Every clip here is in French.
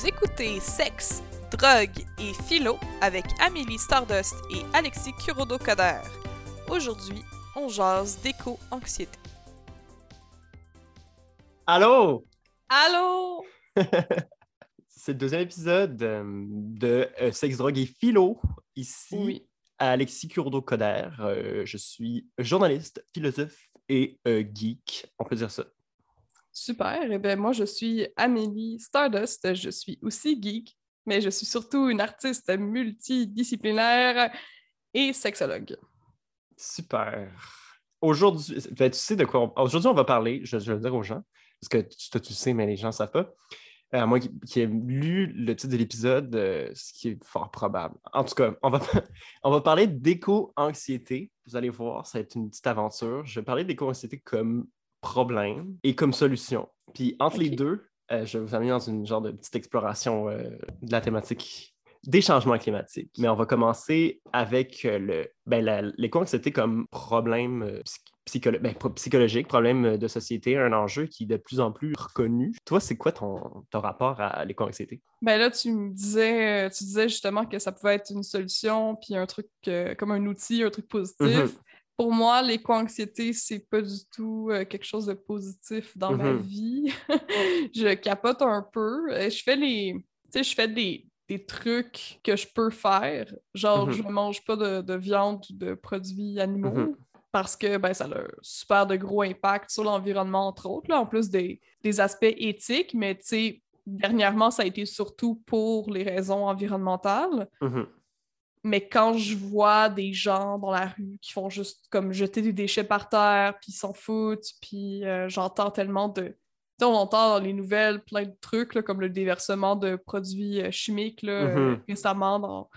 Vous écoutez Sexe, Drogue et Philo avec Amélie Stardust et Alexis Kurodo-Coder. Aujourd'hui, on jase d'éco-anxiété. Allô? Allô? C'est le deuxième épisode euh, de euh, Sexe, Drogue et Philo. Ici, Oui. Alexis Kurodo-Coder. Euh, je suis journaliste, philosophe et geek. On peut dire ça. Super. Eh bien, moi, je suis Amélie Stardust. Je suis aussi geek, mais je suis surtout une artiste multidisciplinaire et sexologue. Super. Aujourd'hui, ben, tu sais de quoi on... Aujourd'hui, on va parler, je, vais le dire aux gens, parce que tu- toi, tu sais, mais les gens ne savent pas. À moi qui, qui ai lu le titre de l'épisode, euh, ce qui est fort probable. En tout cas, on va, on va parler d'éco-anxiété. Vous allez voir, ça va être une petite aventure. Je vais parler d'éco-anxiété comme problème et comme solution. Puis entre les deux, euh, je vais vous amener dans une genre de petite exploration euh, de la thématique des changements climatiques. Mais on va commencer avec euh, le, ben, la- l'éco-anxiété comme problème psycholo- ben, psychologique, problème de société, un enjeu qui est de plus en plus reconnu. Toi, c'est quoi ton, ton rapport à l'éco-anxiété? Ben là, tu me disais, tu disais justement que ça pouvait être une solution, puis un truc euh, comme un outil, un truc positif. Mhm. Pour moi, l'éco-anxiété, c'est pas du tout euh, quelque chose de positif dans ma Mhm. vie. je capote un peu. Euh, Je fais les. Tu sais, je fais des, des trucs que je peux faire. Genre, Mhm. je mange pas de, de viande ou de produits animaux. Mhm. Parce que ben, ça a un super de gros impact sur l'environnement, entre autres, là, en plus des, des aspects éthiques, mais tu sais, dernièrement, ça a été surtout pour les raisons environnementales. Mhm. Mais quand je vois des gens dans la rue qui font juste comme jeter des déchets par terre, puis ils s'en foutent, puis euh, j'entends tellement de... Tu sais, on entend dans les nouvelles plein de trucs, là, comme le déversement de produits euh, chimiques là, euh, Mhm. récemment dans,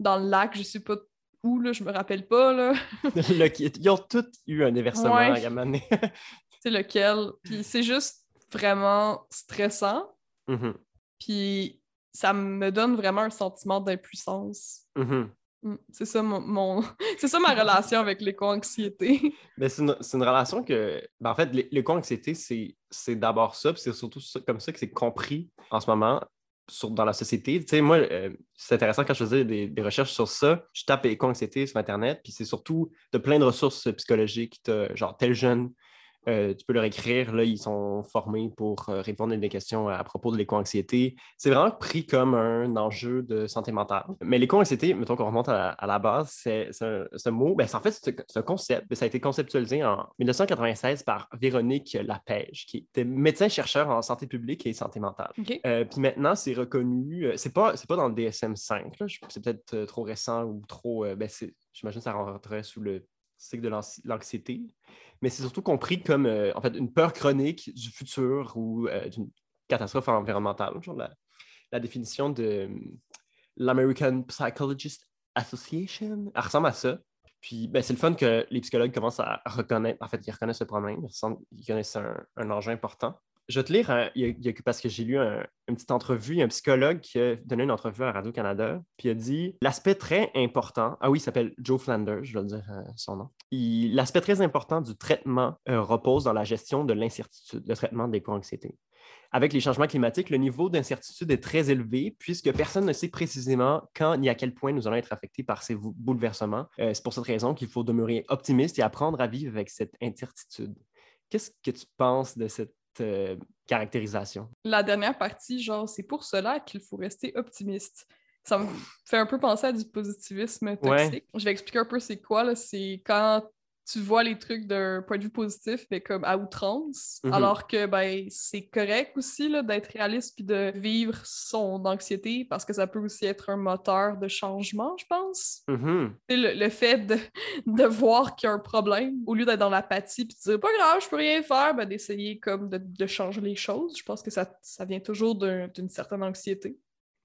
dans le lac, je sais pas où, là, je me rappelle pas, là. Le- Ils ont tous eu un déversement Ouais. à un c'est lequel? Puis c'est juste vraiment stressant, Mhm. puis ça me donne vraiment un sentiment d'impuissance. Mhm. Mm, C'est ça mon, mon- c'est ça ma relation avec l'éco-anxiété. Mais c'est une, une relation que, ben, en fait, l'é- l'éco-anxiété, c'est d'abord ça, puis c'est surtout ça- comme ça que c'est compris en ce moment sur, dans la société. Tu sais, moi, euh, c'est intéressant quand je faisais des, des recherches sur ça, je tape éco-anxiété sur Internet, puis c'est surtout de plein de ressources psychologiques, t'as, genre tel jeune, euh, tu peux leur écrire, là, ils sont formés pour euh, répondre à des questions à, propos de l'éco-anxiété. C'est vraiment pris comme un enjeu de santé mentale. Mais l'éco-anxiété, mettons qu'on remonte à, à la base, c'est ce mot, ben, en fait, c'est un concept, mais ça a été conceptualisé en 1996 par Véronique Lapège, qui était médecin-chercheur en santé publique et santé mentale. Euh, puis maintenant, c'est reconnu. c'est pas, pas dans le DSM-5. là, je- C'est peut-être trop récent ou trop. ben, J'imagine que ça rentrerait sous le cycle de l'anxi- l'anxiété. Mais c'est surtout compris comme euh, en fait une peur chronique du futur ou euh, d'une catastrophe environnementale. Genre la, définition de euh, l'American Psychologist Association, elle ressemble à ça. Puis ben, c'est le fun que les psychologues commencent à reconnaître, en fait, ils reconnaissent le problème, ils, ils connaissent un, un enjeu important. Je vais te lire, parce que j'ai lu un- une petite entrevue, il y a un psychologue qui a donné une entrevue à Radio-Canada, puis il a dit l'aspect très important, ah oui, il s'appelle Joe Flanders, je dois le dire euh, son nom. L'aspect très important du traitement euh, repose dans la gestion de l'incertitude, le traitement des co-anxiétés. Avec les changements climatiques, le niveau d'incertitude est très élevé puisque personne ne sait précisément quand ni à quel point nous allons être affectés par ces bou- bouleversements. Euh, c'est pour cette raison qu'il faut demeurer optimiste et apprendre à vivre avec cette incertitude. Qu'est-ce que tu penses de cette euh, caractérisation? La dernière partie, genre, c'est pour cela qu'il faut rester optimiste. Ça me fait un peu penser à du positivisme toxique. Je vais expliquer un peu c'est quoi. C'est quand tu vois les trucs d'un point de vue positif, mais comme à outrance, Mhm. alors que, ben, c'est correct aussi, d'être réaliste puis de vivre son anxiété parce que ça peut aussi être un moteur de changement, je pense. Mhm. Le, le fait de, de voir qu'il y a un problème, au lieu d'être dans l'apathie puis de dire pas grave, je peux rien faire, ben, d'essayer comme de, de changer les choses. Je pense que ça, ça vient toujours d'un- d'une certaine anxiété.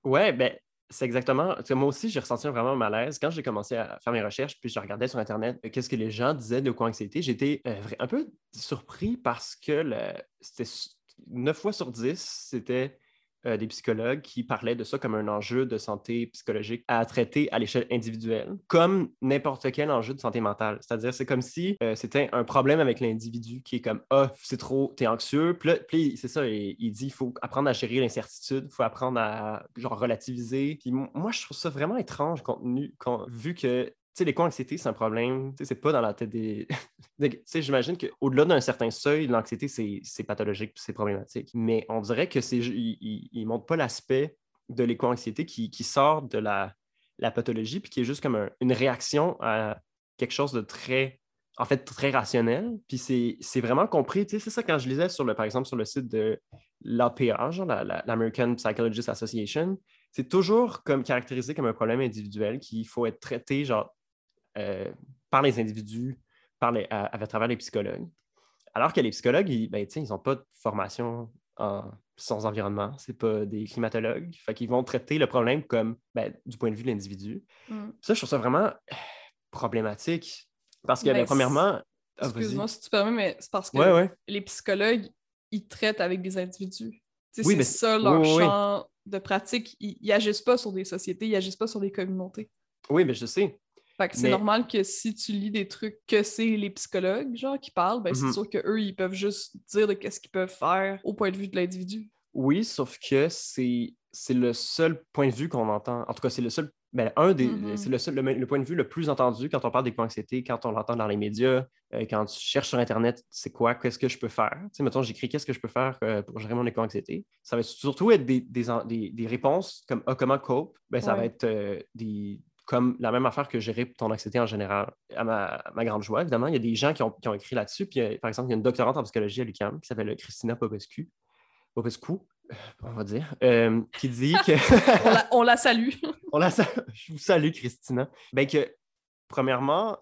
Ouais, ben, c'est exactement. moi aussi, j'ai ressenti un vraiment malaise. Quand j'ai commencé à faire mes recherches, puis je regardais sur Internet euh, qu'est-ce que les gens disaient de co-anxiété, j'étais euh, un peu surpris parce que c'était 9 fois sur 10, c'était euh, des psychologues qui parlaient de ça comme un enjeu de santé psychologique à traiter à l'échelle individuelle, comme n'importe quel enjeu de santé mentale. C'est-à-dire, c'est comme si euh, c'était un problème avec l'individu qui est comme Ah, c'est trop, t'es anxieux. Puis, c'est ça, il, dit il faut apprendre à gérer l'incertitude, il faut apprendre à genre relativiser. Puis moi, je trouve ça vraiment étrange, contenu, quand, vu que l'éco-anxiété, c'est un problème. Tu c'est pas dans la tête des. tu sais, j'imagine qu'au-delà d'un certain seuil, l'anxiété, c'est pathologique c'est problématique. Mais on dirait que c'est. Ne montre pas l'aspect de l'éco-anxiété qui, qui, sort de la, la, pathologie, puis qui est juste comme une réaction à quelque chose de très. En fait, très rationnel. Puis c'est vraiment compris. Tu sais, c'est ça quand je lisais, sur le, par exemple, sur le site de l'APA, l'American Psychologist Association, c'est toujours comme caractérisé comme un problème individuel qu'il faut être traité genre par les individus, par les, à, travers les psychologues. Alors que les psychologues, ils n'ont ben, pas de formation en sans environnement, c'est pas des climatologues. Fait qu'ils vont traiter le problème comme ben, du point de vue de l'individu. Mm. Ça, je trouve ça vraiment euh, problématique. Parce que, ben, ben premièrement. Ah, excuse-moi si tu permets, mais c'est parce que les psychologues, ils traitent avec des individus. c'est ça leur champ de pratique. Ils, n'agissent pas sur des sociétés, ils n'agissent pas sur des communautés. Oui, mais je sais. Fait que c'est normal que si tu lis des trucs que c'est les psychologues, genre, qui parlent, ben c'est mhm. sûr qu'eux, ils peuvent juste dire de qu'est-ce qu'ils peuvent faire au point de vue de l'individu. Oui, sauf que c'est le seul point de vue qu'on entend. En tout cas, c'est le seul ben, un des, mm-hmm. c'est le, seul, le, point de vue le plus entendu quand on parle d'éco-anxiété, quand on l'entend dans les médias, euh, quand tu cherches sur Internet, c'est quoi, qu'est-ce que je peux faire? Tu sais, mettons, j'écris qu'est-ce que je peux faire euh, pour gérer mon éco-anxiété? Ça va surtout être des, des, des, réponses comme ah, comment cope? Ben, ça va être euh, des, comme la même affaire que gérer ton anxiété en général. À ma, ma, grande joie, évidemment, il y a des gens qui ont, qui ont écrit là-dessus. Puis, par exemple, il y a une doctorante en psychologie à l'UQAM qui s'appelle Christina Popescu, Popescu, on va dire, euh, qui dit que. on, la, salue. on la Je vous salue, Christina. Ben que, premièrement,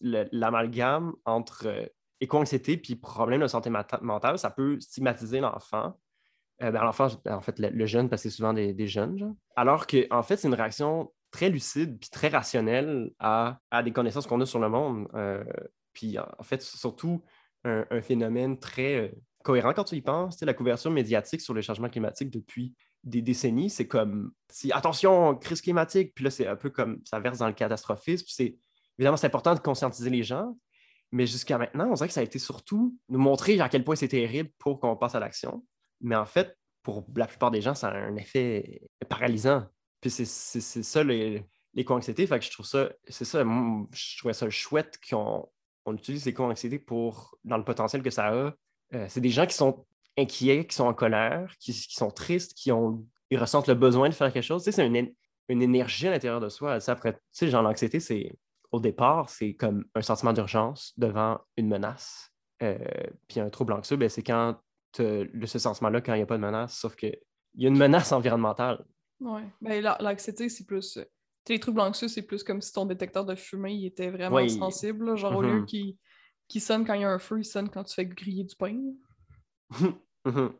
l'amalgame entre euh, éco-anxiété puis problème de santé mentale, ça peut stigmatiser l'enfant. Euh, ben, l'enfant, en fait, le, jeune, parce que c'est souvent des, jeunes, Alors que, en fait, c'est une réaction très lucide puis très rationnelle à, des connaissances qu'on a sur le monde. puis, en fait, surtout, un, phénomène très cohérent quand tu y penses. la couverture médiatique sur le changement climatique depuis des décennies, c'est comme si attention, crise climatique, puis là, c'est un peu comme ça verse dans le catastrophisme. C'est évidemment c'est important de conscientiser les gens, mais jusqu'à maintenant, on dirait que ça a été surtout nous montrer à quel point c'est terrible pour qu'on passe à l'action. Mais en fait, pour la plupart des gens, ça a un effet paralysant. Puis c'est ça les, les co-anxiétés. Fait que je trouve ça, c'est ça, je trouvais ça chouette qu'on on utilise les co-anxiétés pour, dans le potentiel que ça a, euh, c'est des gens qui sont inquiets, qui sont en colère, qui, sont tristes, qui ont, ils ressentent le besoin de faire quelque chose. c'est une, énergie à l'intérieur de soi. après, tu sais, genre l'anxiété, c'est au départ, c'est comme un sentiment d'urgence devant une menace. Euh, puis un trouble anxieux, ben, c'est quand le, ce sentiment-là, quand il n'y a pas de menace, sauf qu'il y a une menace environnementale. Oui, ben, l'anxiété, c'est plus. Les troubles anxieux, c'est plus comme si ton détecteur de fumée il était vraiment sensible. genre, au lieu mm-hmm. qu'il qui sonne quand il y a un feu, il sonne quand tu fais griller du pain. Mhm.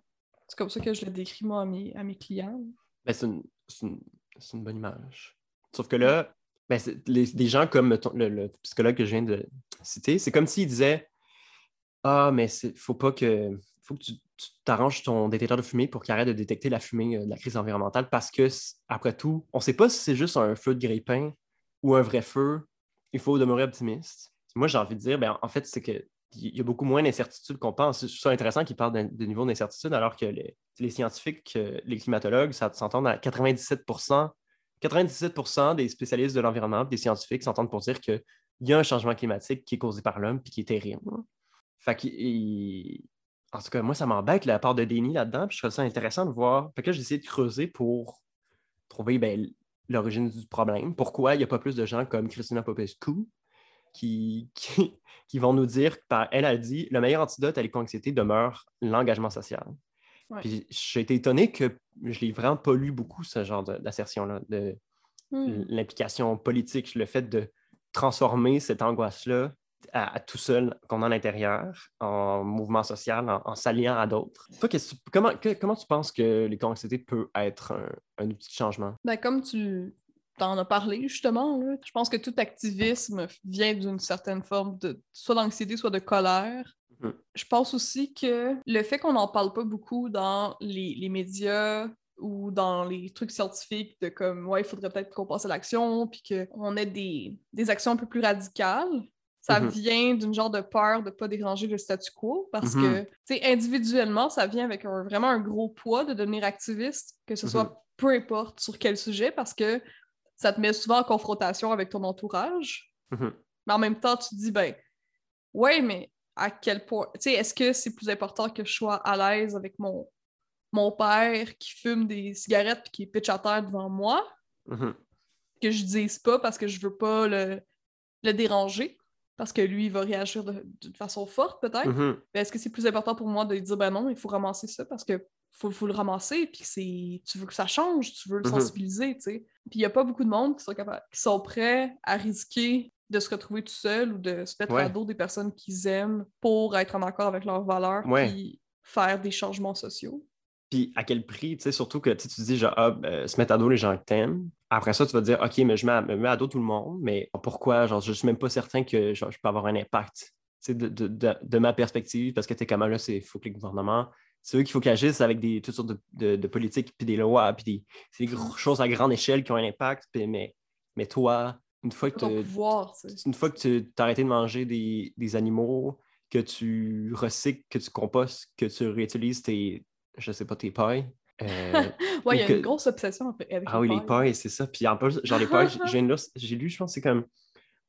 c'est comme ça que je le décris, moi, à mes, à mes clients. Ben, c'est une, une, bonne image. Sauf que là, ben, les, des gens comme le, psychologue que je viens de citer, c'est comme s'il disait Ah, mais il faut pas que. faut que tu t'arranges ton détecteur de fumée pour qu'il arrête de détecter la fumée euh, de la crise environnementale parce que, après tout, on ne sait pas si c'est juste un feu de grille-pain ou un vrai feu. Il faut demeurer optimiste. Moi, j'ai envie de dire, ben, en fait, c'est qu'il y a beaucoup moins d'incertitudes qu'on pense. C'est intéressant qu'ils parlent de, niveau d'incertitude, alors que les, scientifiques, les climatologues, ça s'entendent à 97 97 des spécialistes de l'environnement, des scientifiques s'entendent pour dire qu'il y a un changement climatique qui est causé par l'homme et qui est terrible. Fait en tout cas, moi, ça m'embête la part de déni là-dedans. Puis je trouve ça intéressant de voir. Fait que j'ai essayé de creuser pour trouver ben, l'origine du problème. Pourquoi il n'y a pas plus de gens comme Christina Popescu qui, qui, vont nous dire, par, elle a dit, le meilleur antidote à l'éco-anxiété demeure l'engagement social. Puis j'ai été étonné que je l'ai vraiment pas lu beaucoup, ce genre d'assertion-là, de, hmm. l'implication politique, le fait de transformer cette angoisse-là à, tout seul qu'on a à l'intérieur, en mouvement social, en, s'alliant à d'autres. Toi, comment, comment tu penses que l'éco-anxiété peut être un, un outil de changement? Ben, comme tu, t'en as parlé justement. Je pense que tout activisme vient d'une certaine forme de soit d'anxiété, soit de colère. Mm-hmm. Je pense aussi que le fait qu'on n'en parle pas beaucoup dans les, médias ou dans les trucs scientifiques de comme, ouais, il faudrait peut-être qu'on passe à l'action, puis qu'on ait des, des actions un peu plus radicales. Ça Mhm. vient d'une genre de peur de pas déranger le statu quo parce Mhm. que, tu sais, individuellement, ça vient avec un- vraiment un gros poids de devenir activiste, que ce soit Mhm. peu importe sur quel sujet, parce que ça te met souvent en confrontation avec ton entourage. Mais en même temps, tu te dis, ben, ouais, mais à quel point, tu sais, est-ce que c'est plus important que je sois à l'aise avec mon, mon père qui fume des cigarettes puis qui pitch à terre devant moi, que je dise pas parce que je veux pas le, le déranger, parce que lui, il va réagir de, d'une façon forte, peut-être. Mhm. Mais est-ce que c'est plus important pour moi de lui dire, ben non, il faut ramasser ça parce que faut, faut le ramasser, puis c'est, tu veux que ça change, tu veux le Mhm. sensibiliser, tu sais. Puis il n'y a pas beaucoup de monde qui sont, capables, qui sont prêts à risquer de se retrouver tout seul ou de se mettre Ouais. à dos des personnes qu'ils aiment pour être en accord avec leurs valeurs, Ouais. puis faire des changements sociaux. Puis à quel prix, tu sais, surtout que tu tu dis, genre, ah, ben, se mettre à dos les gens que t'aimes. Après ça, tu vas te dire, OK, mais je mets à, me mets à dos tout le monde, mais pourquoi? Genre, je suis même pas certain que genre, je peux avoir un impact. Tu sais, de, de, de, de ma perspective, parce que t'es comme, ah, là, il faut que les gouvernements, c'est eux qu'il faut qu'ils agissent avec des, toutes sortes de, politiques, puis des lois, puis des, c'est des gros- choses à grande échelle qui ont un impact. Puis, mais, mais toi, une fois que tu tu une fois que tu as arrêté de manger des, des animaux, que tu recycles, que tu compostes, que tu réutilises tes, je sais pas, tes pailles. euh, Ouais, il y a que- une grosse obsession avec avec ah oui, les pailles, c'est ça. Puis en plus, genre les pailles, j'ai- lu, je pense que c'est comme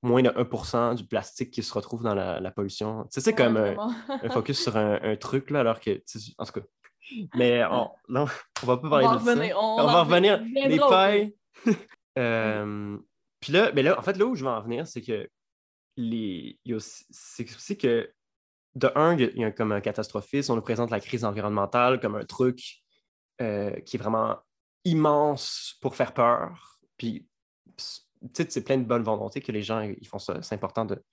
moins de 1% du plastique qui se retrouve dans la, la pollution. Tu sais, c'est Ouais, comme un, focus sur un, un truc, là, alors que, en tout cas. Mais on, non, on va pas parler de ça. revenir. On, On va en revenir. Les pailles. Euh, Puis là, mais là, en fait, là où je veux en venir, c'est que les. C'est aussi que de un, il y a- comme un catastrophisme, on nous présente la crise environnementale comme un truc euh, qui est vraiment immense pour faire peur. Puis, c'est plein de bonne volonté que les gens ils font ça. C'est important de,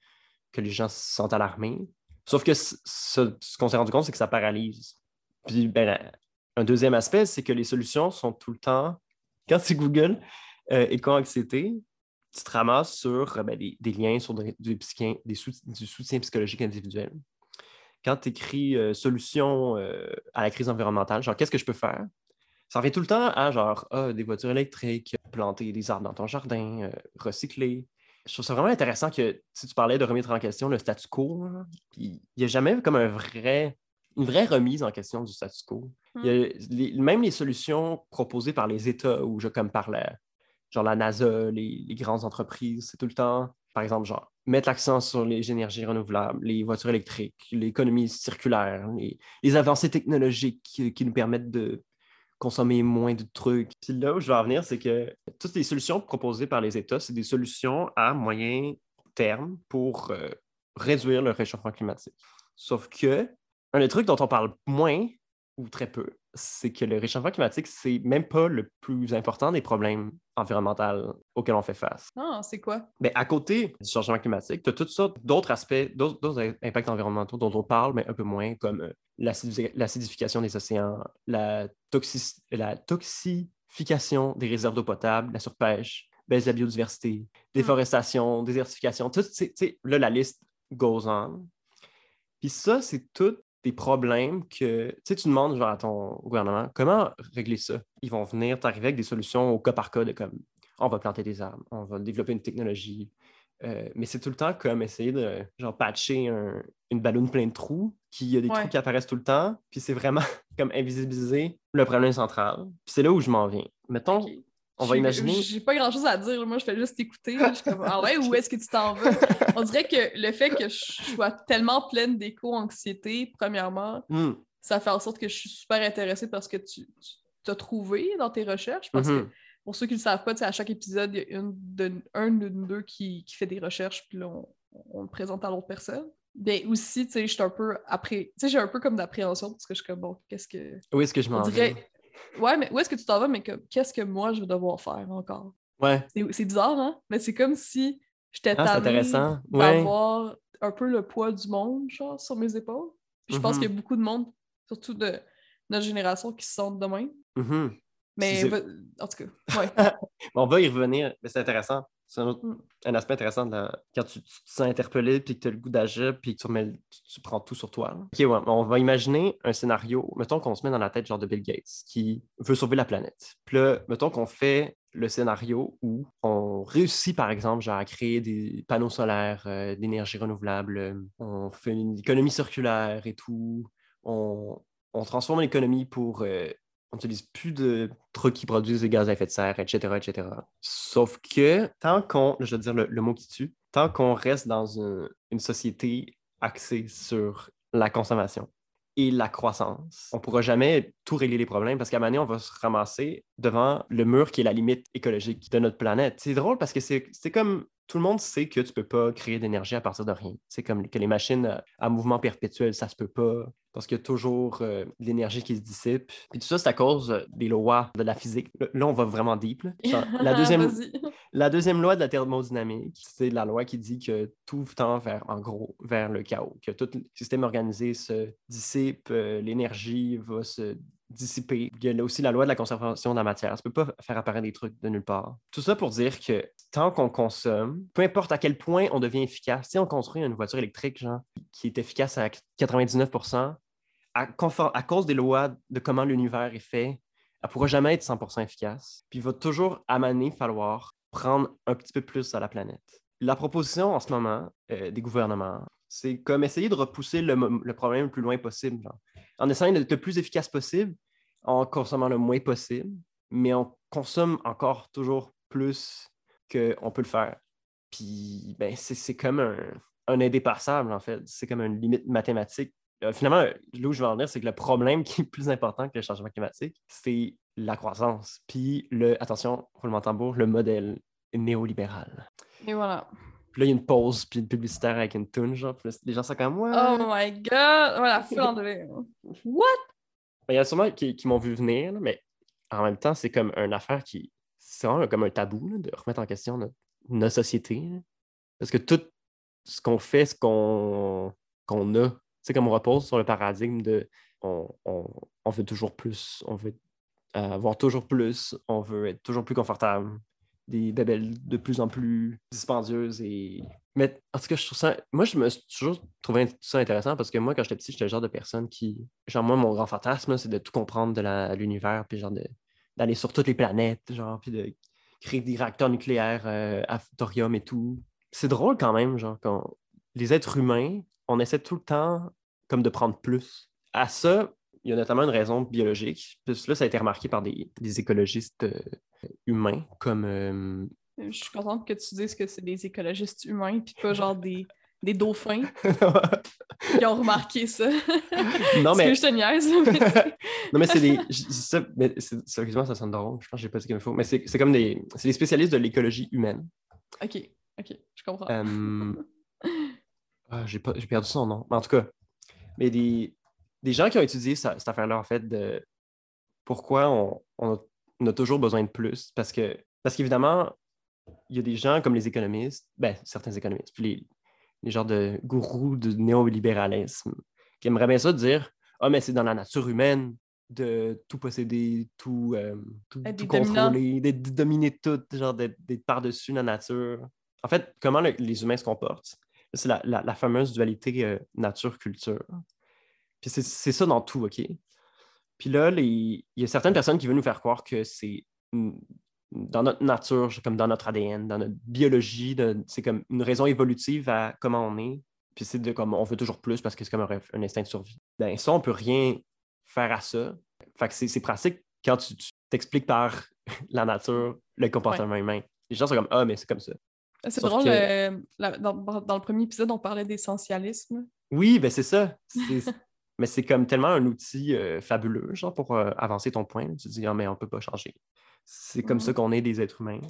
que les gens se sentent alarmés. Sauf que ce, qu'on s'est rendu compte, c'est que ça paralyse. Puis, ben, un deuxième aspect, c'est que les solutions sont tout le temps, quand c'est Google euh, et co-anxiété, tu te ramasses sur ben, des, liens sur des- du soutien psychologique individuel. Quand tu écris euh, solution euh, à la crise environnementale, genre qu'est-ce que je peux faire? Ça revient tout le temps à genre ah, des voitures électriques, planter des arbres dans ton jardin, euh, recycler. Je trouve ça vraiment intéressant que si tu parlais de remettre en question le statu quo, hein, puis il n'y a jamais comme un vrai, une vraie remise en question du statu quo. Il y a les- même les solutions proposées par les États, ou je, comme par la, genre la NASA, les, les grandes entreprises, c'est tout le temps, par exemple, genre, mettre l'accent sur les énergies renouvelables, les voitures électriques, l'économie circulaire, les, avancées technologiques qui, qui nous permettent de consommer moins de trucs. Puis là où je veux en venir, c'est que toutes les solutions proposées par les États, c'est des solutions à moyen terme pour euh, réduire le réchauffement climatique. Sauf que un des trucs dont on parle moins ou très peu, c'est que le réchauffement climatique, c'est même pas le plus important des problèmes environnementaux auxquels on fait face. Ah, c'est quoi? Mais à côté du changement climatique, tu as toutes sortes d'autres aspects, d'autres impacts environnementaux dont on parle, mais un peu moins, comme euh, l'acidi- l'acidification des océans, la, toxi- la toxification des réserves d'eau potable, la surpêche, baisse de la biodiversité, déforestation, désertification, tout, tu sais, là, la liste goes on. Puis ça, c'est tous des problèmes que, tu sais, tu demandes genre, à ton gouvernement, comment régler ça? Ils vont venir t'arriver avec des solutions au cas par cas de comme, on va planter des arbres, on va développer une technologie. Euh, mais c'est tout le temps comme essayer de genre patcher un- une ballonne pleine de trous, qui a des Ouais. trous qui apparaissent tout le temps, puis c'est vraiment comme invisibiliser le problème central. Puis c'est là où je m'en viens. Mettons. On va imaginer. J'ai pas grand chose à dire. Moi, je fais juste écouter. Je suis comme, ah ouais, où est-ce que tu t'en vas? On dirait que le fait que je sois tellement pleine d'éco-anxiété, premièrement, Hmm, ça fait en sorte que je suis super intéressée par ce que tu, t'as trouvé dans tes recherches. Parce que mhm. pour ceux qui ne le savent pas, à chaque épisode, il y a une de, un ou d'eux qui, qui fait des recherches, puis là, on, on le présente à l'autre personne. Mais aussi, tu sais, je suis un peu après. Tu sais, j'ai un peu comme d'appréhension parce que je suis comme, bon, qu'est-ce que. Où est-ce que je m'en vais? Ouais, mais où est-ce que tu t'en vas, mais qu'est-ce que moi je vais devoir faire encore? Ouais. C'est bizarre, hein? Mais c'est comme si j'étais Ah, intéressant. Ouais. d'avoir un peu le poids du monde, genre, sur mes épaules. Puis je pense Mhm. qu'il y a beaucoup de monde, surtout de notre génération, qui se sentent de même. Mhm. Mais en tout cas, ouais. On va y revenir, mais c'est intéressant. C'est un, un aspect intéressant quand tu, tu te sens interpellé, puis que tu as le goût d'agir, puis que tu, prends tout sur toi. Ok, ouais, on va imaginer un scénario. Mettons qu'on se met dans la tête genre de Bill Gates qui veut sauver la planète. Puis là, mettons qu'on fait le scénario où on réussit, par exemple, genre à créer des panneaux solaires, euh, d'énergie renouvelable, euh, on fait une économie circulaire et tout. On, on transforme l'économie pour euh, on n'utilise plus de trucs qui produisent des gaz à effet de serre, etc., etc. Sauf que tant qu'on, je veux dire le, mot qui tue, tant qu'on reste dans un- une société axée sur la consommation et la croissance, on ne pourra jamais tout régler les problèmes parce qu'à un moment on va se ramasser devant le mur qui est la limite écologique de notre planète. C'est drôle parce que c'est comme tout le monde sait que tu peux pas créer d'énergie à partir de rien. C'est comme que les machines à, à mouvement perpétuel, ça se peut pas parce qu'il y a toujours euh, de l'énergie qui se dissipe. Puis tout ça, c'est à cause euh, des lois de la physique. Là, on va vraiment deep. là. La, deuxième, la deuxième loi de la thermodynamique, c'est la loi qui dit que tout tend vers, en gros, vers le chaos, que tout le système organisé se dissipe, euh, l'énergie va se dissiper. Il y a aussi la loi de la conservation de la matière. Ça ne peut pas faire apparaître des trucs de nulle part. Tout ça pour dire que tant qu'on consomme, peu importe à quel point on devient efficace, si on construit une voiture électrique, genre, qui est efficace à 99 à, confor- à cause des lois de comment l'univers est fait, elle ne pourra jamais être 100% efficace. Puis il va toujours, à falloir prendre un petit peu plus à la planète. La proposition en ce moment euh, des gouvernements, c'est comme essayer de repousser le, problème le plus loin possible. En essayant d'être le plus efficace possible, en consommant le moins possible, mais on consomme encore toujours plus qu'on peut le faire. Puis, ben, c'est comme un, un indépassable, en fait. C'est comme une limite mathématique. Euh, finalement, là où je veux en venir, c'est que le problème qui est plus important que le changement climatique, c'est la croissance. Puis, le, attention, roulement tambour, le modèle néolibéral. Et voilà. Puis là, il y a une pause, puis une publicitaire avec une toune, genre, puis là, les gens sont comme, ouais. Oh my god! Voilà, full en. What? Ben, Il y en a sûrement qui, qui m'ont vu venir, là, mais en même temps, c'est comme une affaire qui. C'est vraiment comme un tabou là, de remettre en question notre, notre société. là. Parce que tout ce qu'on fait, ce qu'on qu'on a, c'est comme on repose sur le paradigme de on, on, on veut toujours plus, on veut euh, avoir toujours plus, on veut être toujours plus confortable, des bébelles de plus en plus dispendieuses. Mais en tout cas, je trouve ça. Moi, je me suis toujours trouvé ça intéressant parce que moi, quand j'étais petit, j'étais le genre de personne qui. Genre, moi, mon grand fantasme, c'est de tout comprendre de l'univers, puis genre d'aller sur toutes les planètes, genre, puis de créer des réacteurs nucléaires euh, à thorium et tout. C'est drôle quand même, genre, quand les êtres humains, on essaie tout le temps comme de prendre plus. À ça, il y a notamment une raison biologique. Puis là, ça a été remarqué par des, des écologistes euh, humains comme. euh, Je suis contente que tu dises que c'est des écologistes humains, puis pas genre des, des dauphins qui ont remarqué ça. non, mais. que je te niaise. mais- non, mais c'est des. ça, mais sérieusement, ça sonne drôle. Je pense que j'ai pas dit qu'il faut. Mais c'est comme des. C'est des spécialistes de l'écologie humaine. ok, ok, je comprends. Euh, ah, j'ai pas- j'ai perdu son nom. Mais en tout cas, mais des, des gens qui ont étudié ça- cette affaire-là, en fait, de pourquoi on, on a, on a toujours besoin de plus. Parce que parce qu'évidemment, il y a des gens comme les économistes, ben, certains économistes, puis les, les genres de gourous de néolibéralisme, qui aimeraient bien ça dire Ah, mais c'est dans la nature humaine de tout posséder, tout, euh, tout, contrôler, de dominer tout, genre d'être par-dessus la nature. En fait, comment le- les humains se comportent, c'est la, la- la fameuse dualité euh, nature-culture. Puis c'est c'est ça dans tout, OK? Puis là, il y a certaines personnes qui veulent nous faire croire que c'est dans notre nature, comme dans notre ADN, dans notre biologie, c'est comme une raison évolutive à comment on est. Puis c'est de comme on veut toujours plus parce que c'est comme un, instinct de survie. Ben ça, on peut rien faire à ça. Fait que c'est c'est pratique quand tu t'expliques par la nature le comportement humain. Les gens sont comme Ah, mais c'est comme ça. C'est sauf drôle, que- euh, la- dans, dans le premier épisode, on parlait d'essentialisme. Oui, ben c'est ça. Mais c'est comme tellement un outil euh, fabuleux, genre, pour euh, avancer ton point. Tu te dis, ah, mais on peut pas changer. C'est comme Mhm. ça qu'on est des êtres humains.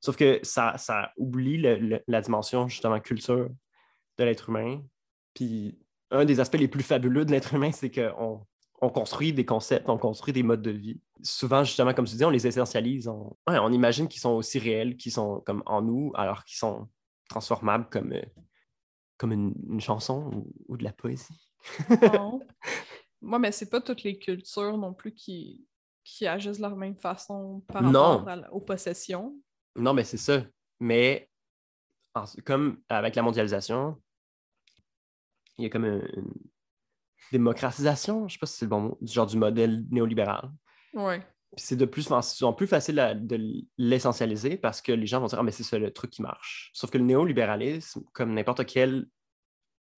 Sauf que ça, ça oublie le- le- la dimension, justement, culture de l'être humain. Puis un des aspects les plus fabuleux de l'être humain, c'est qu'on on construit des concepts, on construit des modes de vie. Souvent, justement, comme tu dis, on les essentialise. On, ouais, on imagine qu'ils sont aussi réels, qu'ils sont comme en nous, alors qu'ils sont transformables comme, euh, comme une, une chanson ou, ou de la poésie. Non. Moi, mais c'est pas toutes les cultures non plus qui, qui agissent de la même façon par Non. rapport à aux possessions. Non, mais c'est ça. mais en- comme avec la mondialisation, il y a comme une, une démocratisation, je ne sais pas si c'est le bon mot, du genre du modèle néolibéral. Ouais. Puis c'est de plus en souvent plus facile à- de l'essentialiser parce que les gens vont dire Ah, mais c'est ça le truc qui marche. Sauf que le néolibéralisme, comme n'importe quelle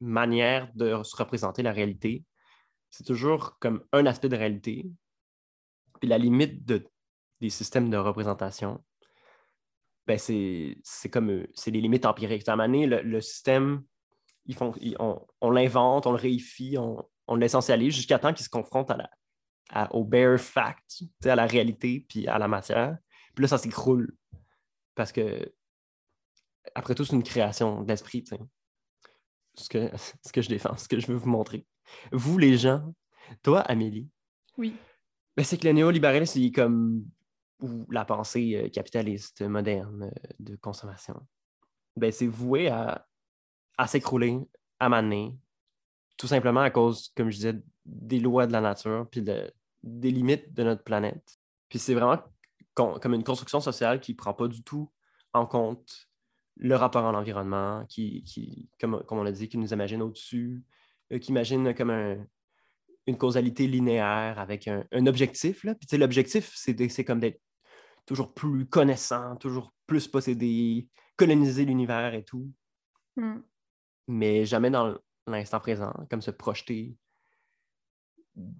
manière de se représenter la réalité, c'est toujours comme un aspect de réalité. Puis la limite de, des systèmes de représentation, ben c'est comme c'est les limites empiriques. À un moment donné, le, système, on, l'invente, on le réifie, on, on l'essentialise jusqu'à temps qu'il se confronte à la, au bare fact, à la réalité, puis à la matière. Puis là, ça s'écroule. Parce que, après tout, c'est une création d'esprit. Ce que, ce que je défends, ce que je veux vous montrer. Vous, les gens, toi, Amélie, Oui. ben, c'est que le néolibéralisme, il est comme ou la pensée euh, capitaliste moderne euh, de consommation. Ben, c'est voué à, à s'écrouler, à maner, tout simplement à cause, comme je disais, des lois de la nature, puis de- des limites de notre planète. Puis c'est vraiment con- comme une construction sociale qui ne prend pas du tout en compte le rapport à l'environnement, qui, qui comme, comme on l'a dit, qui nous imagine au-dessus, euh, qui imagine comme un- une causalité linéaire avec un, un objectif. Là. Puis tu sais, l'objectif, c'est comme d'être toujours plus connaissant, toujours plus possédé, coloniser l'univers et tout Hmm. mais jamais dans l'instant présent, comme se projeter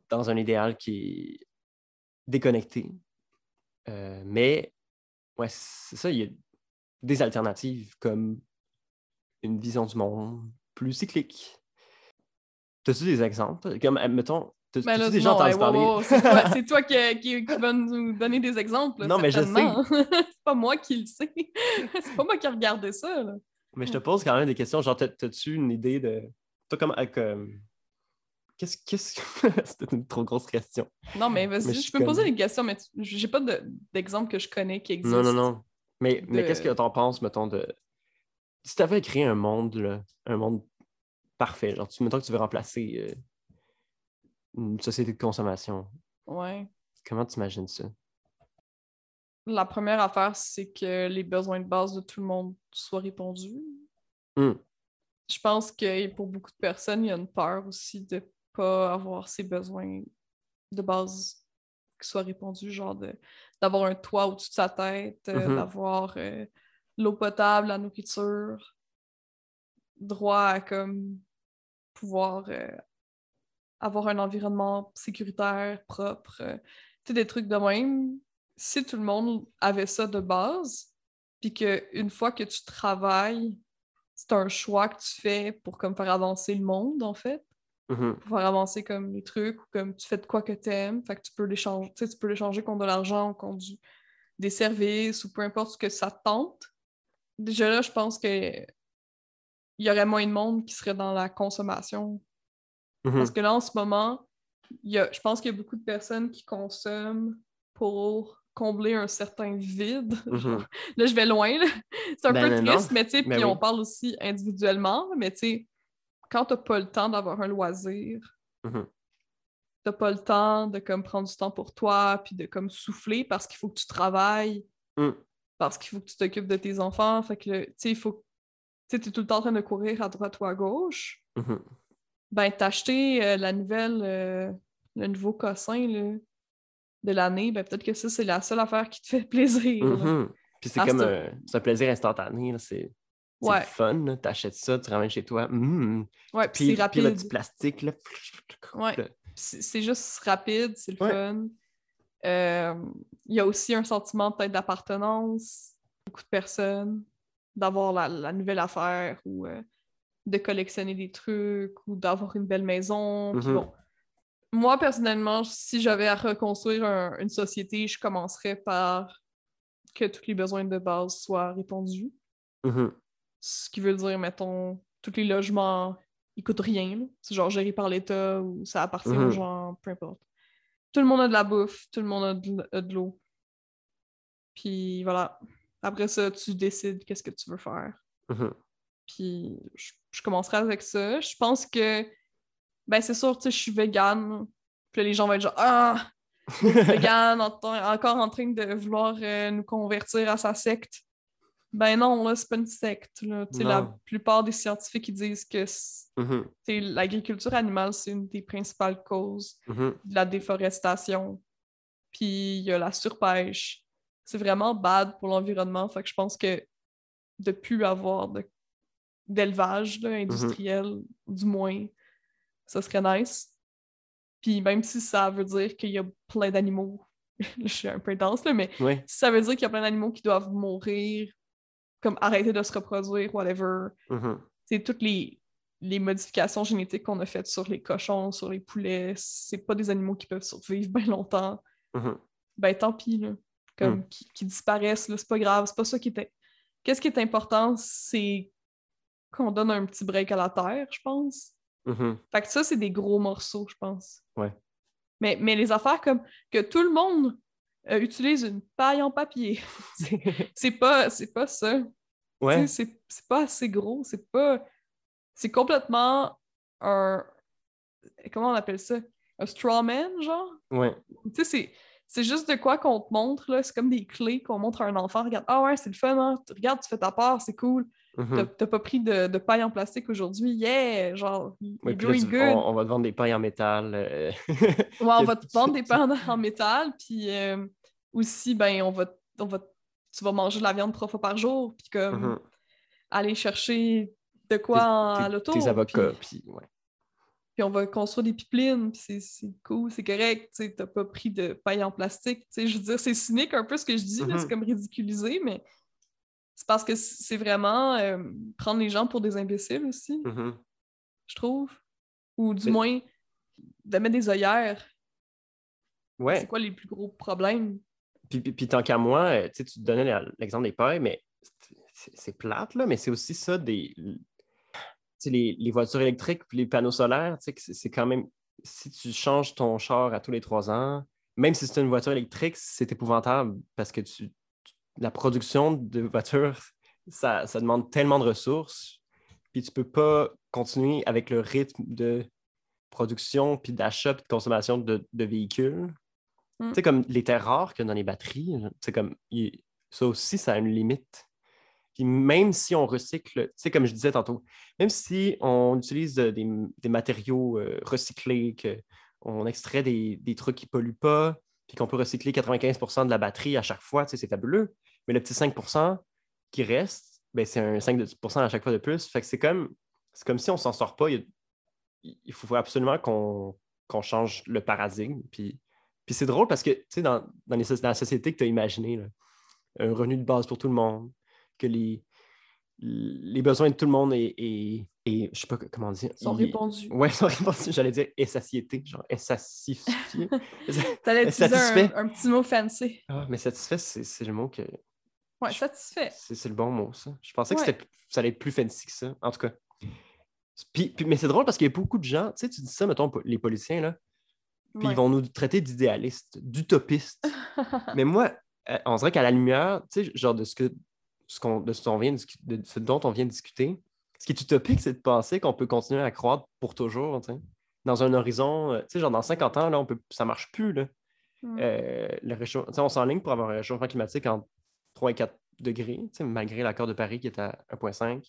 dans un idéal qui est déconnecté. Euh, mais, ouais, c'est ça, il y a des alternatives comme une vision du monde plus cyclique. T'as-tu des exemples? Comme, euh, mettons, t'as- Ben t'as-tu déjà entendu parler? c'est toi, qui, qui, qui va nous donner des exemples. Non, mais je certainement. c'est pas moi qui le sais. c'est pas moi qui ai regardé ça. Là. Mais je te pose quand même des questions. Genre, t'as- t'as-tu une idée de. Toi, comme. euh, Qu'est-ce que. C'était une trop grosse question. Non, mais vas-y, je je peux poser des questions, mais tu- j'ai pas de- d'exemple que je connais qui existe. Non, non, non. Mais, mais qu'est-ce que t'en penses, mettons, de. Si t'avais créé un monde, là, un monde parfait, genre, tu, mettons que tu veux remplacer euh, une société de consommation, Ouais. comment tu imagines ça? La première affaire, c'est que les besoins de base de tout le monde soient répondus. Hmm. Je pense que pour beaucoup de personnes, il y a une peur aussi de pas avoir ses besoins de base qui soient répondus, genre de d'avoir un toit au-dessus de sa tête, euh, Mhm. d'avoir euh, l'eau potable, la nourriture, droit à comme pouvoir euh, avoir un environnement sécuritaire, propre, tu sais, des trucs de même. Si tout le monde avait ça de base, puis qu'une fois que tu travailles, c'est un choix que tu fais pour comme faire avancer le monde, en fait Mhm. pour faire avancer comme les trucs ou comme tu fais de quoi que t'aimes. Fait que tu peux l'échanger, tu peux l'échanger contre de l'argent ou contre du- des services ou peu importe ce que ça te tente. Déjà là, je pense que il y aurait moins de monde qui serait dans la consommation. Mhm. Parce que là, en ce moment, y a, je pense qu'il y a beaucoup de personnes qui consomment pour combler un certain vide. Mhm. Là, je vais loin, là. C'est un Ben, peu triste, non. mais tu sais, Ben puis oui. on parle aussi individuellement, mais tu sais, quand t'as pas le temps d'avoir un loisir, Mhm. t'as pas le temps de comme prendre du temps pour toi, puis de comme souffler parce qu'il faut que tu travailles, Mm. parce qu'il faut que tu t'occupes de tes enfants, fait que, tu sais, il faut... Tu t'es tout le temps en train de courir à droite ou à gauche, Mhm. ben t'acheter euh, la nouvelle, euh, le nouveau cossin, là, de l'année, ben peut-être que ça, c'est la seule affaire qui te fait plaisir. Mhm. Puis c'est Ah, comme un, c'est un plaisir instantané, c'est Ouais. le fun, là. t'achètes ça, tu ramènes chez toi. Ouais, puis puis, c'est puis rapide. le petit plastique, là. Ouais. c'est c'est juste rapide, c'est le Ouais. fun. Euh, Il y a aussi un sentiment peut-être d'appartenance, beaucoup de personnes, d'avoir la, la nouvelle affaire ou euh, de collectionner des trucs ou d'avoir une belle maison. puis Mhm. bon. Moi, personnellement, si j'avais à reconstruire un- une société, je commencerais par que tous les besoins de base soient répondus. Mhm. Ce qui veut dire, mettons, tous les logements, ils coûtent rien. C'est genre géré par l'État ou ça appartient aux Mhm. gens, peu importe. Tout le monde a de la bouffe, tout le monde a de, l'eau. Puis voilà. Après ça, tu décides qu'est-ce que tu veux faire. Mhm. Puis je, je commencerai avec ça. Je pense que, ben c'est sûr, tu sais, je suis végane. Puis là, les gens vont être genre, ah, végane, en- encore en train de vouloir euh, nous convertir à sa secte. Ben non, là, c'est pas une secte. Là. La plupart des scientifiques ils disent que Mhm, sais, l'agriculture animale, c'est une des principales causes mhm, de la déforestation. Puis il y a la surpêche. C'est vraiment bad pour l'environnement. Fait que je pense que de plus avoir d'élevage là, industriel, du moins, ça serait nice. Puis même si ça veut dire qu'il y a plein d'animaux, je suis un peu dense, là, mais si ça veut dire qu'il y a plein d'animaux qui doivent mourir, comme arrêter de se reproduire, whatever, mhm. c'est toutes les, les modifications génétiques qu'on a faites sur les cochons, sur les poulets, c'est pas des animaux qui peuvent survivre bien longtemps. Mhm. Ben tant pis, là. Comme qui, qui disparaissent, là, c'est pas grave, c'est pas ça qui était. Qu'est-ce qui est important, c'est qu'on donne un petit break à la terre, je pense. Mhm. Fait que ça, c'est des gros morceaux, je pense. Ouais. Mais, mais les affaires comme que tout le monde euh, utilise une paille en papier, c'est pas, c'est pas ça. Ouais. C'est pas assez gros, c'est pas. C'est complètement un. Comment on appelle ça? Un straw man, genre? Ouais. Tu sais, c'est. Juste de quoi qu'on te montre, là. C'est comme des clés qu'on montre à un enfant. Regarde, ah ouais, c'est le fun, hein? Regarde, tu fais ta part, c'est cool. Mhm. T'as- T'as pas pris de, de paille en plastique aujourd'hui, yeah! Genre, Ouais, you're puis là, doing tu- good. on, on va te vendre des pailles en métal. euh, Ouais, on va te vendre des pains en- en métal, puis euh, aussi, ben, on va, on va, tu vas manger de la viande trois fois par jour, puis comme Mhm. aller chercher de quoi Tes- en- à l'auto. Tes avocats, Puis, ouais. puis on va construire des pipelines, puis c'est- cool, c'est correct, tu t'as pas pris de paille en plastique, tu sais, je veux dire, c'est cynique un peu ce que je dis, Mhm. c'est comme ridiculisé, mais c'est parce que c'est vraiment euh, prendre les gens pour des imbéciles aussi, Mhm. je trouve. Ou du moins, de mettre des œillères. Ouais. C'est quoi les plus gros problèmes? Puis, puis, puis tant qu'à moi, euh, tu te donnais l'exemple des pailles, mais c'est- plate, là, mais c'est aussi ça des. Les, voitures électriques les panneaux solaires, c'est quand même. Si tu changes ton char à tous les trois ans, même si c'est une voiture électrique, c'est épouvantable parce que la production de voitures, ça, demande tellement de ressources, puis tu peux pas continuer avec le rythme de production, puis d'achat, puis de consommation de véhicules. Mm. Comme les terres rares qu'il y a dans les batteries, c'est comme, ça aussi, ça a une limite. Puis même si on recycle, tu comme je disais tantôt, même si on utilise euh, des, des matériaux euh, recyclés, qu'on extrait des, des trucs qui ne polluent pas, puis qu'on peut recycler 95% de la batterie à chaque fois, c'est fabuleux. Mais le petit 5% qui reste, ben, c'est un 5 de- à chaque fois de plus. Fait que c'est comme, c'est comme si on s'en sort pas. Il, il faut absolument qu'on qu'on change le paradigme. Puis, puis c'est drôle parce que, tu sais, dans, dans, les so- dans la société que tu as imaginée, un revenu de base pour tout le monde, que les, les besoins de tout le monde et, et, et je sais pas comment dire. sont répondus. Ouais, sont répondus. J'allais dire et satiété, genre et satisfié. T'allais utiliser Satisfait. un, un petit mot fancy. ah, mais satisfait, c'est c'est le mot que. Ouais, Je- satisfait. C'est c'est le bon mot, ça. Je pensais que Ouais. ça allait être plus fancy que ça. En tout cas. Puis, puis- mais c'est drôle parce qu'il y a beaucoup de gens, tu sais, tu dis ça, mettons, les politiciens, là, puis Ouais. ils vont nous traiter d'idéalistes, d'utopistes. mais moi, euh, on dirait qu'à la lumière, tu sais, genre de ce que ce qu'on de ce, qu'on vient de discu- de ce dont on vient de discuter, ce qui est utopique, c'est de penser qu'on peut continuer à croître pour toujours, tu sais. Dans un horizon, euh, tu sais, genre dans 50 ans, là, on peut, ça marche plus, là. Mm. Euh, le réchauffe- tu sais, on s'enligne pour avoir un réchauffement climatique entre 3 et 4 degrés, tu sais, malgré l'accord de Paris qui est à 1,5.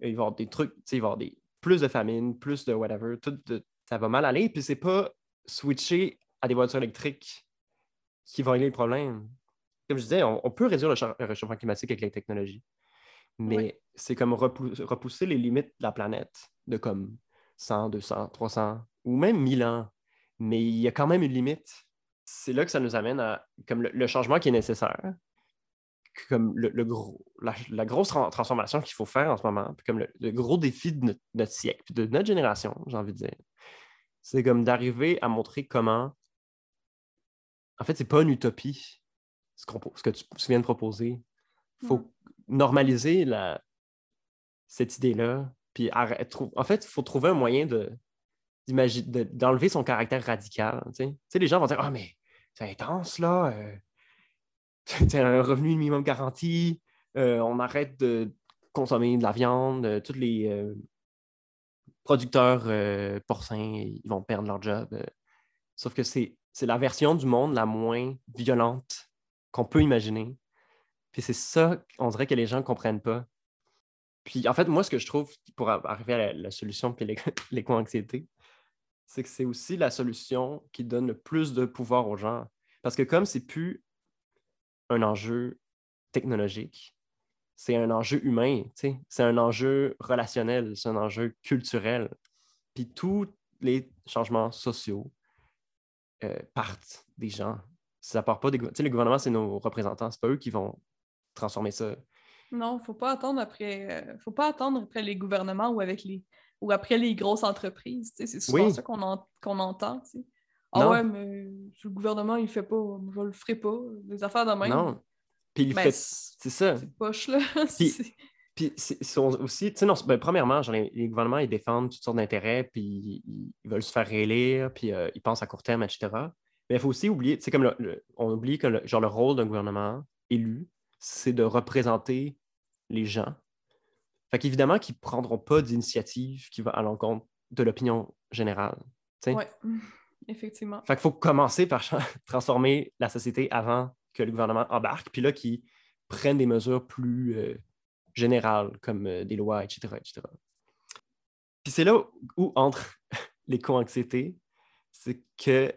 Il va y avoir des trucs, tu sais, il va y avoir des, plus de famine, plus de whatever, tout de- ça va mal aller, puis c'est pas switcher à des voitures électriques qui vont régler le problème. Comme je disais, on, on peut réduire le, cha- le réchauffement climatique avec la technologie, mais c'est comme repou- repousser les limites de la planète de comme 100, 200, 300 ou même 1000 ans. Mais il y a quand même une limite. C'est là que ça nous amène à comme le, le changement qui est nécessaire, comme le, le gros, la, la grosse tran- transformation qu'il faut faire en ce moment, puis comme le, le gros défi de notre, notre siècle, puis de notre génération, j'ai envie de dire. C'est comme d'arriver à montrer comment. En fait, c'est pas une utopie, ce, que tu, tu viens de proposer. Il faut normaliser la, cette idée-là. Puis arrête- en fait, il faut trouver un moyen de, d'enlever son caractère radical. Tu sais. Les gens vont dire Ah, mais c'est intense, là. euh, un revenu minimum garanti. euh, on arrête de consommer de la viande. euh, tous les euh, producteurs euh, porcins, ils vont perdre leur job. euh. sauf que c'est, la version du monde la moins violente qu'on peut imaginer. Puis c'est ça, on dirait que les gens ne comprennent pas. Puis en fait, moi, ce que je trouve pour arriver à la, solution puis l'éco-anxiété, c'est que c'est aussi la solution qui donne le plus de pouvoir aux gens. Parce que comme c'est plus un enjeu technologique, c'est un enjeu humain, c'est un enjeu relationnel, c'est un enjeu culturel. Puis tous les changements sociaux euh, partent des gens. Ça part pas des... Le gouvernement, c'est nos représentants, c'est pas eux qui vont transformer ça. Non, faut pas attendre après. Euh, faut pas attendre après les gouvernements ou avec les ou après les grosses entreprises. C'est souvent ça qu'on entend. Ah ouais, mais le gouvernement, il fait pas, je le ferai pas. Des affaires de même. Non. Puis il ben, fait. C'est ça. C'est poche, là. Puis, aussi, tu sais, non, ben, premièrement, genre, les, gouvernements, ils défendent toutes sortes d'intérêts, puis ils, veulent se faire réélire, puis euh, ils pensent à court terme, etc. Mais il faut aussi oublier, tu sais, comme on oublie que le, genre, le rôle d'un gouvernement élu, c'est de représenter les gens. Fait qu'évidemment qu'ils ne prendront pas d'initiative qui va à l'encontre de l'opinion générale. Oui, effectivement. Fait qu'il faut commencer par transformer la société avant que le gouvernement embarque, puis là, qu'ils prennent des mesures plus euh, générales, comme euh, des lois, etc., etc. Puis c'est là où entre l'éco-anxiété, c'est que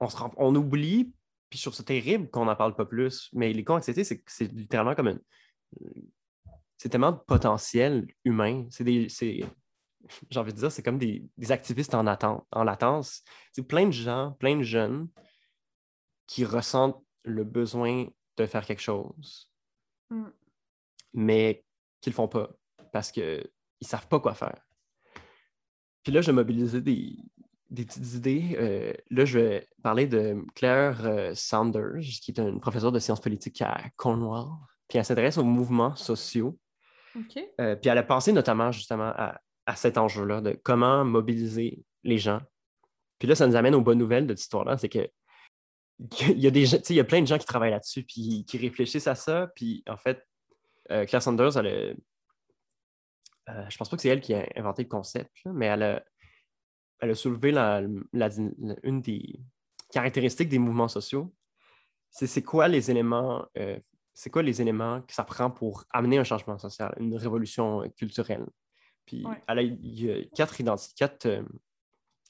on, se on oublie, puis trouve ça terrible qu'on n'en parle pas plus, mais l'éco-anxiété, c'est littéralement comme une, c'est tellement de potentiel humain. C'est des. J'ai envie de dire, c'est comme des, activistes en attente, en latence. C'est plein de gens, plein de jeunes qui ressentent le besoin de faire quelque chose, mm. mais qui ne le font pas parce qu'ils ne savent pas quoi faire. Puis là, je vais mobiliser des, petites idées. Euh, là, je vais parler de Claire euh, Saunders, qui est une professeure de sciences politiques à Cornwall. Puis elle s'intéresse aux mouvements sociaux. Euh, puis elle a pensé notamment justement à, cet enjeu-là de comment mobiliser les gens. Puis là, ça nous amène aux bonnes nouvelles de cette histoire-là, c'est que il y a des il y a plein de gens qui travaillent là-dessus puis qui réfléchissent à ça. Puis en fait, euh, Claire Sanders, elle a, euh, je pense pas que c'est elle qui a inventé le concept, mais elle a, elle a soulevé la, une des caractéristiques des mouvements sociaux. C'est quoi les éléments c'est quoi les éléments que ça prend pour amener un changement social, une révolution euh, culturelle? Puis il y a quatre, quatre euh,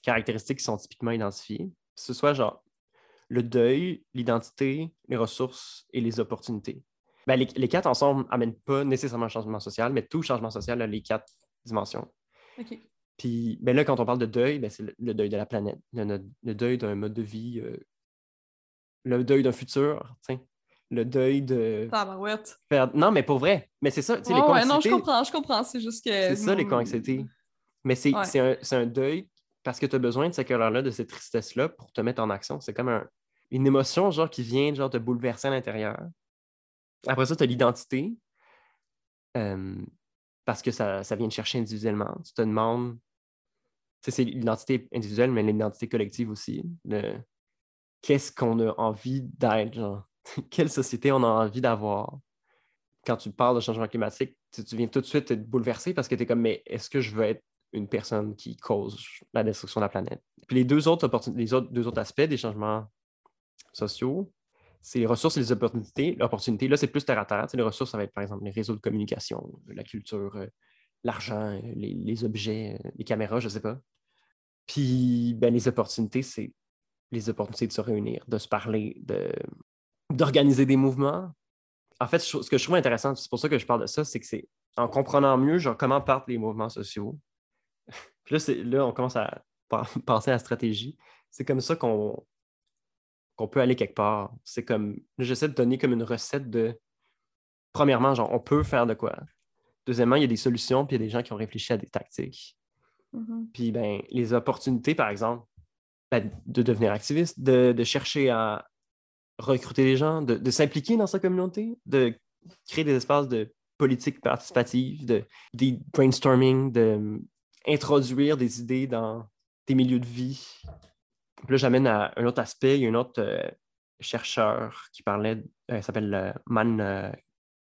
caractéristiques qui sont typiquement identifiées. Ce soit genre le deuil, l'identité, les ressources et les opportunités. Ben, les, quatre ensemble n'amènent pas nécessairement un changement social, mais tout changement social a les quatre dimensions. Puis ben là, quand on parle de deuil, ben, c'est le, deuil de la planète, le, deuil d'un mode de vie, euh, le deuil d'un futur le deuil de. Faire... Non, mais pour vrai. Mais c'est ça, tu sais, les ouais, non, je comprends, je comprends. C'est juste que. C'est ça, les anxiété Mais c'est un, un, deuil parce que tu as besoin de cette colère-là, de cette tristesse-là pour te mettre en action. C'est comme un, une émotion, genre, qui vient, genre, te bouleverser à l'intérieur. Après ça, tu as l'identité. Parce que ça, ça, vient te chercher individuellement. Tu te demandes. C'est l'identité individuelle, mais l'identité collective aussi. Qu'est-ce qu'on a envie d'être, quelle société on a envie d'avoir. Quand tu parles de changement climatique, tu, viens tout de suite être bouleversé parce que tu es comme, mais est-ce que je veux être une personne qui cause la destruction de la planète? Puis les deux autres, les deux autres aspects des changements sociaux, c'est les ressources et les opportunités. L'opportunité, là, c'est plus terre à terre. les ressources, ça va être par exemple les réseaux de communication, la culture, euh, l'argent, les, objets, euh, les caméras, je ne sais pas. Puis ben, les opportunités, c'est les opportunités de se réunir, de se parler, d'organiser des mouvements. En fait, ce que je trouve intéressant, c'est pour ça que je parle de ça, c'est que c'est en comprenant mieux genre, comment partent les mouvements sociaux. Puis là, là, on commence à penser à la stratégie. C'est comme ça qu'on qu'on peut aller quelque part. C'est comme, j'essaie de donner comme une recette de, premièrement, genre, on peut faire de quoi. Deuxièmement, il y a des solutions, puis il y a des gens qui ont réfléchi à des tactiques. Mm-hmm. Puis, ben, les opportunités, par exemple, ben, de devenir activiste, de, de chercher à, recruter des gens, de, s'impliquer dans sa communauté, de créer des espaces de politique participative, de, des brainstorming, d'introduire des idées dans des milieux de vie. Là, j'amène à un autre aspect. Il y a un autre euh, chercheur qui parlait, euh, il s'appelle euh, Man,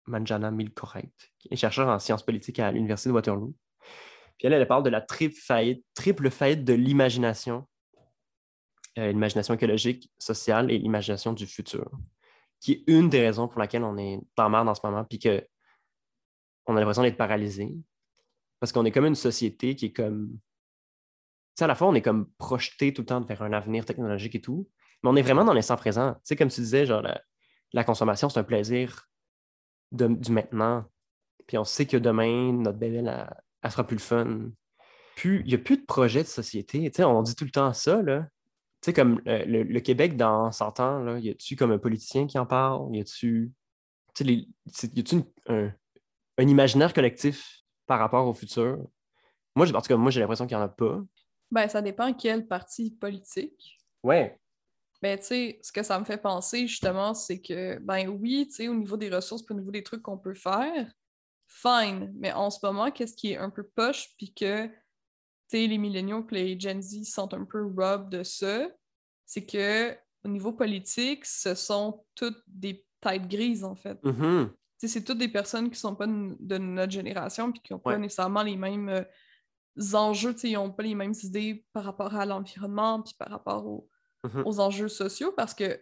Manjana Milcorrect, qui est chercheur en sciences politiques à l'Université de Waterloo. Puis elle, elle parle de la triple faillite, triple faillite de l'imagination euh, l'imagination écologique, sociale et l'imagination du futur. qui est une des raisons pour laquelle on est en merde en ce moment, puis que on a l'impression d'être paralysé. Parce qu'on est comme une société qui est comme. Sais, à la fois, on est comme projeté tout le temps vers un avenir technologique et tout, mais on est vraiment dans l'instant présent. Tu sais, comme tu disais, genre, la, consommation, c'est un plaisir du maintenant. Puis on sait que demain, notre bébé, elle, elle sera plus le fun. Puis, il n'y a plus de projet de société. Tu sais, on dit tout le temps ça, là. Tu sais, comme euh, le, Québec dans 100 ans, là, y a-tu comme un politicien qui en parle? Y a-tu. Tu sais, y a-tu un, un imaginaire collectif par rapport au futur? Moi, en tout cas, moi, j'ai l'impression qu'il n'y en a pas. Ben, ça dépend quel parti politique. Ouais. Ben, tu sais, ce que ça me fait penser, justement, c'est que, ben oui, tu sais, au niveau des ressources, puis au niveau des trucs qu'on peut faire, fine. Mais en ce moment, qu'est-ce qui est un peu poche, puis que, tu sais, les milléniaux et les Gen Z sont un peu rob de ça, c'est que, au niveau politique, ce sont toutes des têtes grises, en fait. Mm-hmm c'est toutes des personnes qui sont pas de notre génération puis qui n'ont pas nécessairement les mêmes euh, enjeux, ils n'ont pas les mêmes idées par rapport à l'environnement puis par rapport mm-hmm. aux enjeux sociaux parce que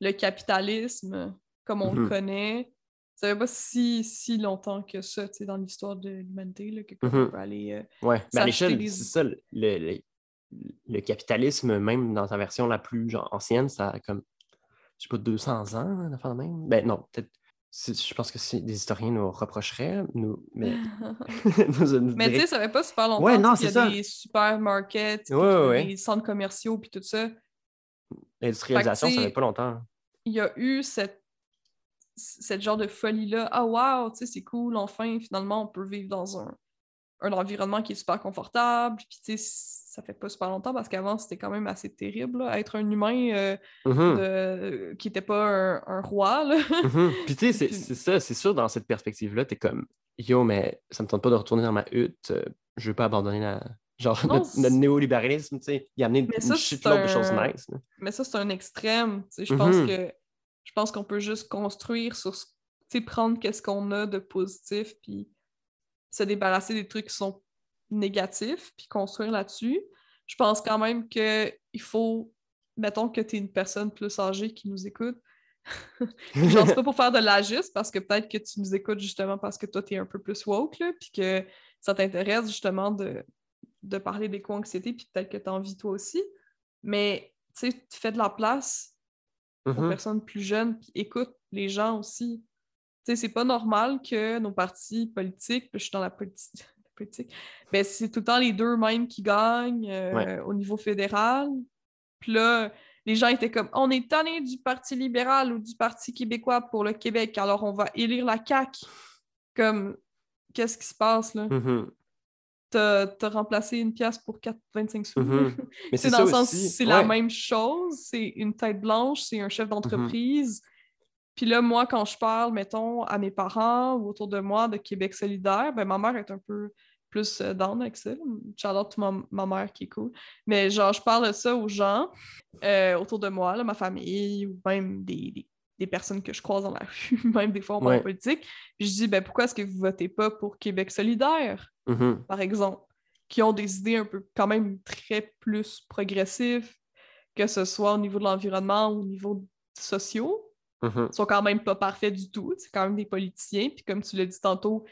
le capitalisme, comme on le mm-hmm. connaît, ça fait pas si, si longtemps que ça dans l'histoire de l'humanité que mm-hmm. peut aller. Euh, ouais, mais à l'échelle, c'est ça, le, le, capitalisme, même dans sa version la plus genre, ancienne, ça a comme, je sais pas, 200 ans, hein, même. Ben non, peut-être je pense que si des historiens nous reprocheraient, nous, mais. mais tu sais, ça fait pas super longtemps ouais, non, qu'il y a des supermarkets, des centres commerciaux, puis tout ça. L'industrialisation, ça fait pas longtemps. Il y a eu cette, cette genre de folie-là. Ah, wow, tu sais, c'est cool, enfin, finalement, on peut vivre dans un, un environnement qui est super confortable. Puis, tu sais, ça fait pas super longtemps parce qu'avant, c'était quand même assez terrible, être un humain euh, mm-hmm. qui n'était pas un, roi. Là. Mm-hmm. Puis, tu sais, c'est ça, c'est sûr, dans cette perspective-là, tu es comme Yo, mais ça me tente pas de retourner dans ma hutte, euh, je veux pas abandonner la. Genre, notre, néolibéralisme, tu sais, il a amené une shitload de choses nice. Mais ça, c'est un extrême. Tu sais, je pense mm-hmm. que je pense qu'on peut juste construire sur tu sais, prendre qu'est-ce qu'on a de positif, puis se débarrasser des trucs qui sont négatifs, puis construire là-dessus. Je pense quand même qu'il faut, mettons que tu es une personne plus âgée qui nous écoute. Genre, c'est pas pour faire de l'agiste, parce que peut-être que tu nous écoutes justement parce que toi, tu es un peu plus woke, puis que ça t'intéresse justement de, de parler d'éco-anxiété, puis peut-être que tu as envie toi aussi. Mais tu sais, tu fais de la place aux mm-hmm. personnes plus jeunes, puis écoute les gens aussi c'est pas normal que nos partis politiques, je suis dans la politique, ben, c'est tout le temps les deux mêmes qui gagnent euh, au niveau fédéral. Puis là, les gens étaient comme on est tanné du Parti libéral ou du Parti québécois pour le Québec, alors on va élire la CAQ. Comme, qu'est-ce qui se passe là? Mm-hmm. T'as remplacé une pièce pour 4,25 sous. Mm-hmm. Mais c'est dans le sens c'est la même chose, c'est une tête blanche, c'est un chef d'entreprise. Puis là, moi, quand je parle, mettons, à mes parents ou autour de moi de Québec solidaire, ben ma mère est un peu plus euh, down avec ça. Charlotte, ma, ma mère qui est cool. Mais genre, je parle de ça aux gens euh, autour de moi, là, ma famille, ou même des, personnes que je croise dans la rue, même des fois en politique. Puis je dis, ben pourquoi est-ce que vous votez pas pour Québec solidaire, mm-hmm. par exemple, qui ont des idées un peu quand même très plus progressives, que ce soit au niveau de l'environnement ou au niveau sociaux? Mm-hmm. sont quand même pas parfaits du tout. C'est quand même des politiciens. Puis comme tu l'as dit tantôt,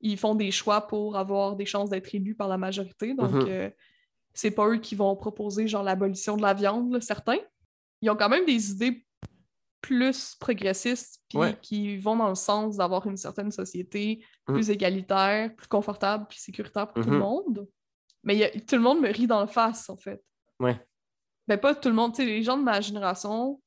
ils font des choix pour avoir des chances d'être élus par la majorité. Donc, mm-hmm. euh, c'est pas eux qui vont proposer genre l'abolition de la viande, certains. Ils ont quand même des idées plus progressistes puis qui vont dans le sens d'avoir une certaine société mm. plus égalitaire, plus confortable, plus sécuritaire pour tout le monde. Mais tout le monde me rit dans le face, en fait. Ouais. Ben, pas tout le monde. Tu sais, les gens de ma génération,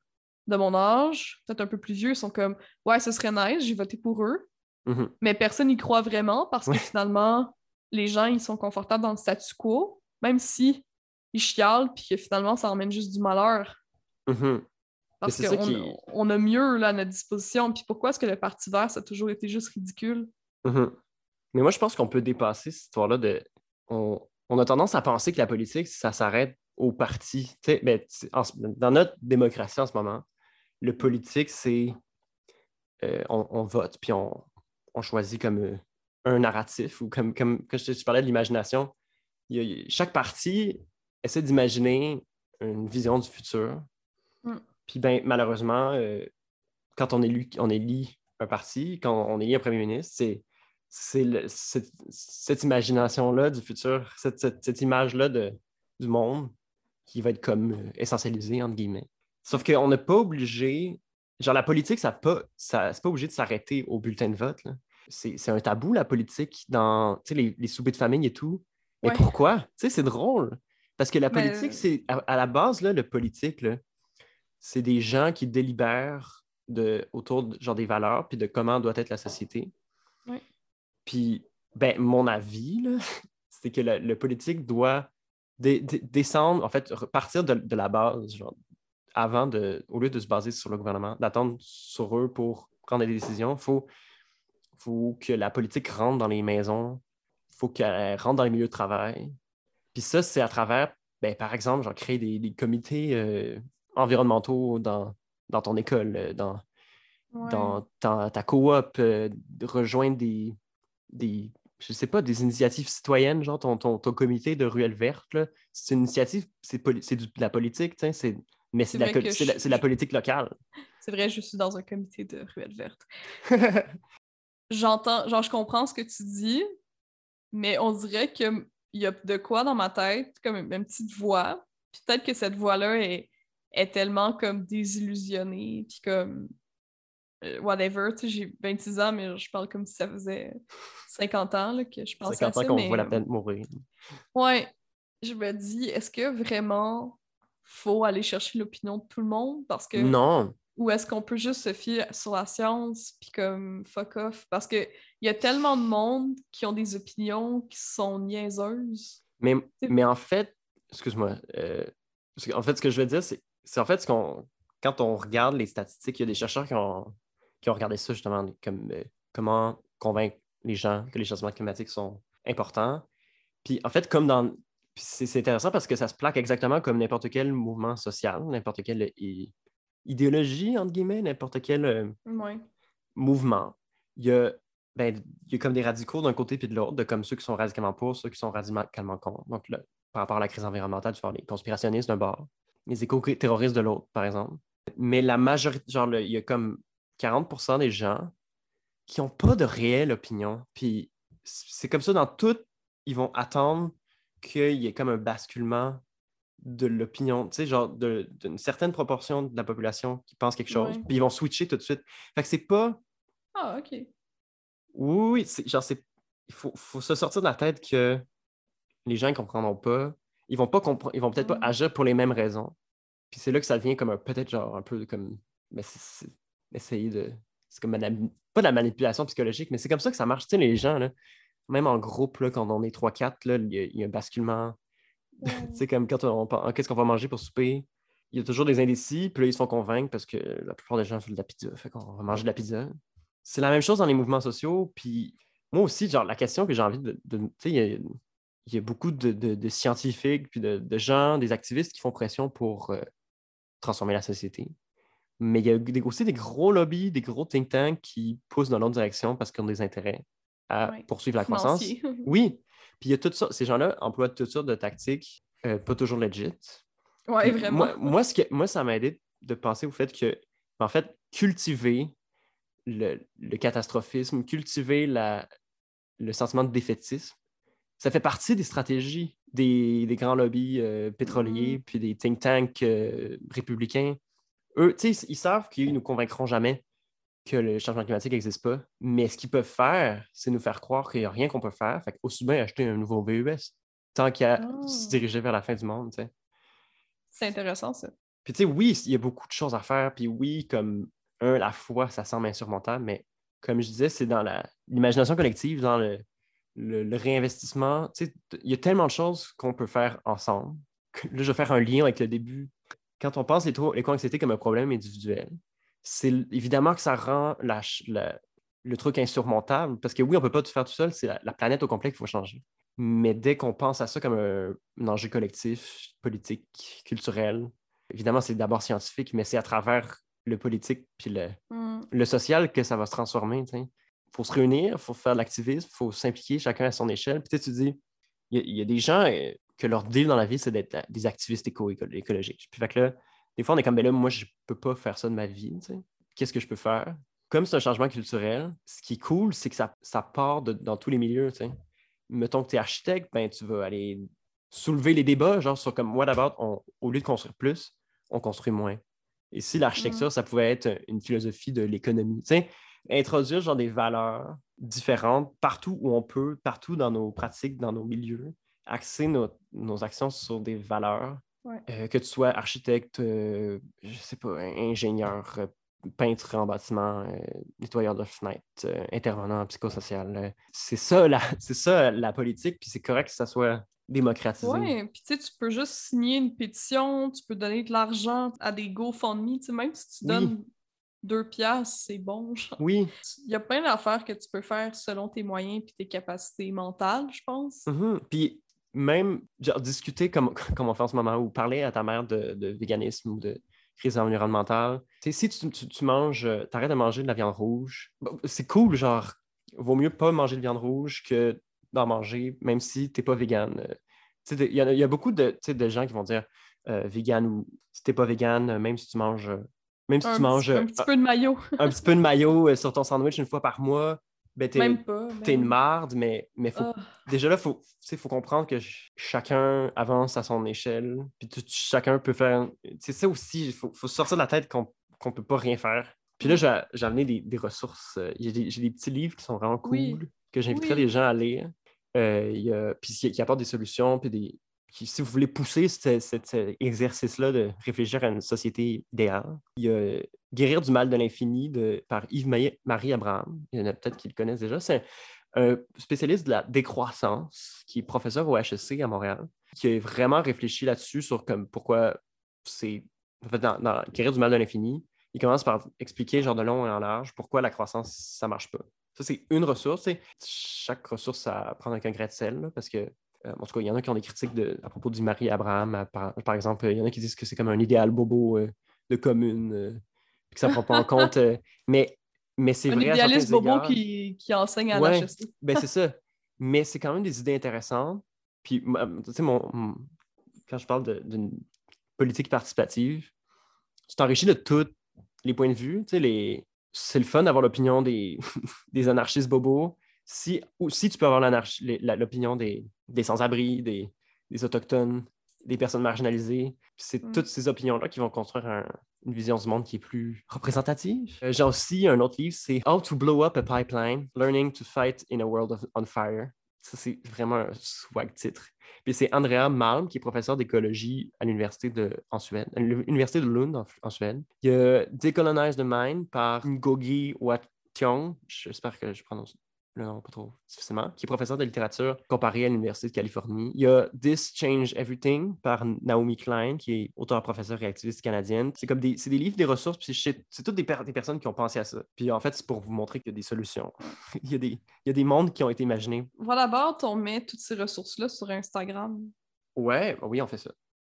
de mon âge, peut-être un peu plus vieux, sont comme Ouais, ce serait nice, j'ai voté pour eux. Mm-hmm. Mais personne n'y croit vraiment parce que finalement, les gens ils sont confortables dans le statu quo, même si ils chialent puis que finalement ça emmène juste du malheur. Mm-hmm. Parce qu'on on a mieux là, à notre disposition. Puis pourquoi est-ce que le Parti vert, ça a toujours été juste ridicule? Mm-hmm. Mais moi, je pense qu'on peut dépasser cette histoire-là de. On, on, a tendance à penser que la politique, ça s'arrête au parti. Ben, dans notre démocratie en ce moment, le politique, c'est euh, on, vote, puis on, choisit comme euh, un narratif, ou comme, comme quand je, parlais de l'imagination, chaque parti essaie d'imaginer une vision du futur. Mm. Puis ben, malheureusement, euh, quand on élit, on élit un parti, quand on élit un premier ministre, c'est cette, cette imagination-là du futur, cette, cette- cette image-là du monde qui va être comme essentialisée, entre guillemets. Sauf qu'on n'est pas obligé, genre la politique, ça pas, ça, c'est pas obligé de s'arrêter au bulletin de vote. là. C'est c'est un tabou, la politique, dans les, les soupers de famille et tout. Mais Ouais. pourquoi? Tu sais, c'est drôle. Parce que la Mais- politique, c'est à, à la base, là, le politique, là, c'est des gens qui délibèrent de, autour de, genre, des valeurs puis de comment doit être la société. Ouais. Puis, ben, mon avis, là, c'est que le, le politique doit dé- dé- descendre, en fait, repartir de, de la base, genre, avant de, au lieu de se baser sur le gouvernement, d'attendre sur eux pour prendre des décisions, il faut, faut que la politique rentre dans les maisons, il faut qu'elle rentre dans les milieux de travail. Puis ça, c'est à travers, ben, par exemple, genre, créer des, des comités euh, environnementaux dans, dans ton école, euh, dans, Ouais. dans ta, ta coop, euh, rejoindre des, des, je sais pas, des initiatives citoyennes, genre ton, ton, ton comité de ruelle verte, c'est une initiative, c'est de la politique, c'est- mais c'est la, la, politique locale. C'est vrai, je suis dans un comité de ruelle verte. J'entends, genre, je comprends ce que tu dis, mais on dirait qu'il y a de quoi dans ma tête, comme une, une petite voix. Puis peut-être que cette voix-là est, est tellement comme désillusionnée, puis comme euh, whatever. Tu sais, j'ai 26 ans, mais je parle comme si ça faisait 50 ans là, que je pensais 50 à ans qu'on mais, voit la euh, planète mourir. Ouais, je me dis, est-ce que vraiment faut aller chercher l'opinion de tout le monde? Parce que. Non, Ou est-ce qu'on peut juste se fier sur la science puis comme fuck off? Parce que il y a tellement de monde qui ont des opinions qui sont niaiseuses. mais, mais en fait, excuse-moi, euh, en fait, ce que je veux dire, c'est c'est en fait ce qu'on, quand on regarde les statistiques, il y a des chercheurs qui ont, qui ont regardé ça justement, comme euh, comment convaincre les gens que les changements climatiques sont importants. Puis en fait, comme dans. Puis C'est intéressant parce que ça se plaque exactement comme n'importe quel mouvement social, n'importe quelle idéologie, entre guillemets, n'importe quel euh, Ouais. mouvement. Il y a, ben, il y a comme des radicaux d'un côté puis de l'autre, de comme ceux qui sont radicalement pour, ceux qui sont radicalement contre. Donc, là, par rapport à la crise environnementale, tu vas avoir les conspirationnistes d'un bord, les éco-terroristes de l'autre, par exemple. Mais la majorité, genre, il y a comme 40% des gens qui n'ont pas de réelle opinion. Puis c'est comme ça dans tout, ils vont attendre qu'il y ait comme un basculement de l'opinion, tu sais, genre d'une certaine proportion de la population qui pense quelque chose, puis ils vont switcher tout de suite. Fait que c'est pas. Ah, ok. Oui, oui, c'est genre, c'est. Il faut, faut se sortir de la tête que les gens ne comprendront pas. Ils vont pas comprendre. Ils vont peut-être Mm. pas agir pour les mêmes raisons. Puis c'est là que ça devient comme un peut-être genre un peu comme. Mais c'est- c'est essayer de. C'est comme la- pas de la manipulation psychologique, mais c'est comme ça que ça marche. Tu sais, les gens, là, même en groupe, là, quand on est 3-4, là, il y, a- il y a un basculement. tu sais, comme quand on pense qu'est-ce qu'on va manger pour souper, il y a toujours des indécis, puis là, ils se font convaincre parce que la plupart des gens veulent de la pizza. Fait qu'on va manger de la pizza. C'est la même chose dans les mouvements sociaux. Puis moi aussi, genre, la question que j'ai envie de. de- tu sais, il y a, il y a beaucoup de, de- de scientifiques, puis de, gens, des activistes qui font pression pour euh, transformer la société. Mais il y a aussi des gros lobbies, des gros think tanks qui poussent dans l'autre direction parce qu'ils ont des intérêts à Ouais. poursuivre la croissance. Oui. Puis il y a tout ça. Ces gens-là emploient toutes sortes de tactiques, euh, pas toujours legit. Puis vraiment. Moi, moi, ce que- moi, ça m'a aidé de penser au fait que, en fait, cultiver le, le catastrophisme, cultiver la, le sentiment de défaitisme, ça fait partie des stratégies des, des grands lobbies euh, pétroliers, puis des think tanks euh, républicains. Eux, tu sais, ils savent qu'ils nous convaincront jamais que le changement climatique n'existe pas, mais ce qu'ils peuvent faire, c'est nous faire croire qu'il n'y a rien qu'on peut faire. Fait aussi bien acheter un nouveau VUS, tant qu'à Ah. se diriger vers la fin du monde, tu sais. C'est intéressant, ça. Puis tu sais, oui, il y a beaucoup de choses à faire. Puis oui, comme un, la foi, ça semble insurmontable, mais comme je disais, c'est dans l'imagination collective, dans le, le- le réinvestissement. Tu sais, il y a tellement de choses qu'on peut faire ensemble. Là, je vais faire un lien avec le début. Quand on pense l'éco- l'éco-anxiété comme un problème individuel, c'est évidemment que ça rend la ch- la- le truc insurmontable. Parce que oui, on ne peut pas tout faire tout seul, c'est la, la planète au complet qu'il faut changer. Mais dès qu'on pense à ça comme un, un enjeu collectif, politique, culturel, évidemment, c'est d'abord scientifique, mais c'est à travers le politique puis le, le social que ça va se transformer. Il faut se réunir, il faut faire de l'activisme, il faut s'impliquer chacun à son échelle. Puis tu dis, il y, a- il y a des gens euh, que leur deal dans la vie, c'est d'être euh, des activistes éco-écologiques. Puis fait que là, des fois, on est comme, ben là, moi, je peux pas faire ça de ma vie. tu sais. qu'est-ce que je peux faire? Comme c'est un changement culturel, ce qui est cool, c'est que ça, ça part de- dans tous les milieux. tu sais. Mettons que tu es architecte, ben, tu vas aller soulever les débats, genre sur comme, about, on- au lieu de construire plus, on construit moins. Et si l'architecture, ça pouvait être une philosophie de l'économie, tu sais, introduire genre des valeurs différentes partout où on peut, partout dans nos pratiques, dans nos milieux, axer nos, nos actions sur des valeurs, Ouais. Euh, que tu sois architecte, euh, je sais pas, in- ingénieur, euh, peintre en bâtiment, euh, nettoyeur de fenêtres, intervenant psychosocial. euh, c'est ça, la, c'est ça la politique, puis c'est correct que ça soit démocratisé. Ouais, puis tu sais, tu peux juste signer une pétition, tu peux donner de l'argent à des GoFundMe, tu sais, même si tu Oui. donnes deux piastres, c'est bon. genre. Oui, Il y a plein d'affaires que tu peux faire selon tes moyens et tes capacités mentales, je pense. Mhm. Puis même genre, discuter comme, comme on fait en ce moment, ou parler à ta mère de, de véganisme ou de crise environnementale. Si tu, tu, tu manges, euh, t'arrêtes de manger de la viande rouge, c'est cool, genre, vaut mieux pas manger de viande rouge que d'en manger, même si t'es pas vegan. Euh, Il y, a- il y a beaucoup de, de gens qui vont dire euh, vegan ou si t'es pas vegan, euh, même si tu manges, même si un, tu petit, manges un petit peu de maillot. un petit peu de maillot sur ton sandwich une fois par mois, ben t'es Même pas. t'es une marde, mais, mais faut Ah, déjà là, il faut, faut comprendre que ch- chacun avance à son échelle. Puis tout- chacun peut faire. C'est ça aussi, il faut, faut sortir de la tête qu'on ne peut pas rien faire. Puis là, j'ai j'ai amené des, des ressources. euh, J'ai des, j'ai des petits livres qui sont vraiment cool, Oui. que j'inviterais Oui. les gens à lire. Euh, il y a- puis qui, qui apportent des solutions, puis des. Si vous voulez pousser ce- ce- cet exercice-là de réfléchir à une société idéale, il y a Guérir du mal de l'infini par Yves-Marie Abraham. Il y en a peut-être qui le connaissent déjà. C'est un spécialiste de la décroissance qui est professeur au HEC à Montréal, qui a vraiment réfléchi là-dessus sur comme pourquoi c'est. En fait, dans, Guérir du mal de l'infini, il commence par expliquer, genre de long et en large, pourquoi la croissance, ça marche pas. Ça, c'est une ressource. Chaque ressource prendre avec un grain de sel, là, parce que, euh, en tout cas, il y en a qui ont des critiques de- à propos du Marie Abraham. Par, par exemple, il y en a qui disent que c'est comme un idéal bobo euh, de commune, euh, puis que ça ne prend pas en compte. euh, mais mais c'est un vrai. à idéaliste bobo égards. qui, qui enseigne à Ouais. Ben, c'est ça. Mais c'est quand même des idées intéressantes. Puis, moi, tu sais, mon, mon- quand je parle d'une politique participative, tu t'enrichis de tous les points de vue. Tu sais, les... C'est le fun d'avoir l'opinion des... des anarchistes bobos. Si, ou si tu peux avoir l'opinion des, des sans-abri, des... des autochtones, des personnes marginalisées. C'est Mm. toutes ces opinions-là qui vont construire un- une vision du monde qui est plus représentative. Euh, J'ai aussi un autre livre, c'est How to Blow Up a Pipeline, Learning to Fight in a World of, on Fire. Ça, c'est vraiment un swag titre. Puis c'est Andrea Malm, qui est professeur d'écologie à l'université de, en Suède, à l'université de Lund en, en Suède. Il y a Decolonize the Mind par Ngogi Watyong, j'espère que je prononce nom pas trop difficilement, qui est professeur de littérature comparée à l'Université de Californie. Il y a This Change Everything par Naomi Klein, qui est auteur-professeure et activiste canadienne. C'est comme des, c'est des livres, des ressources, puis c'est c'est toutes des, per- des personnes qui ont pensé à ça. Puis en fait, c'est pour vous montrer qu'il y a des solutions. il, y a des, il y a des mondes qui ont été imaginés. Va d'abord, on met toutes ces ressources-là sur Instagram. Ouais, bah oui, on fait ça.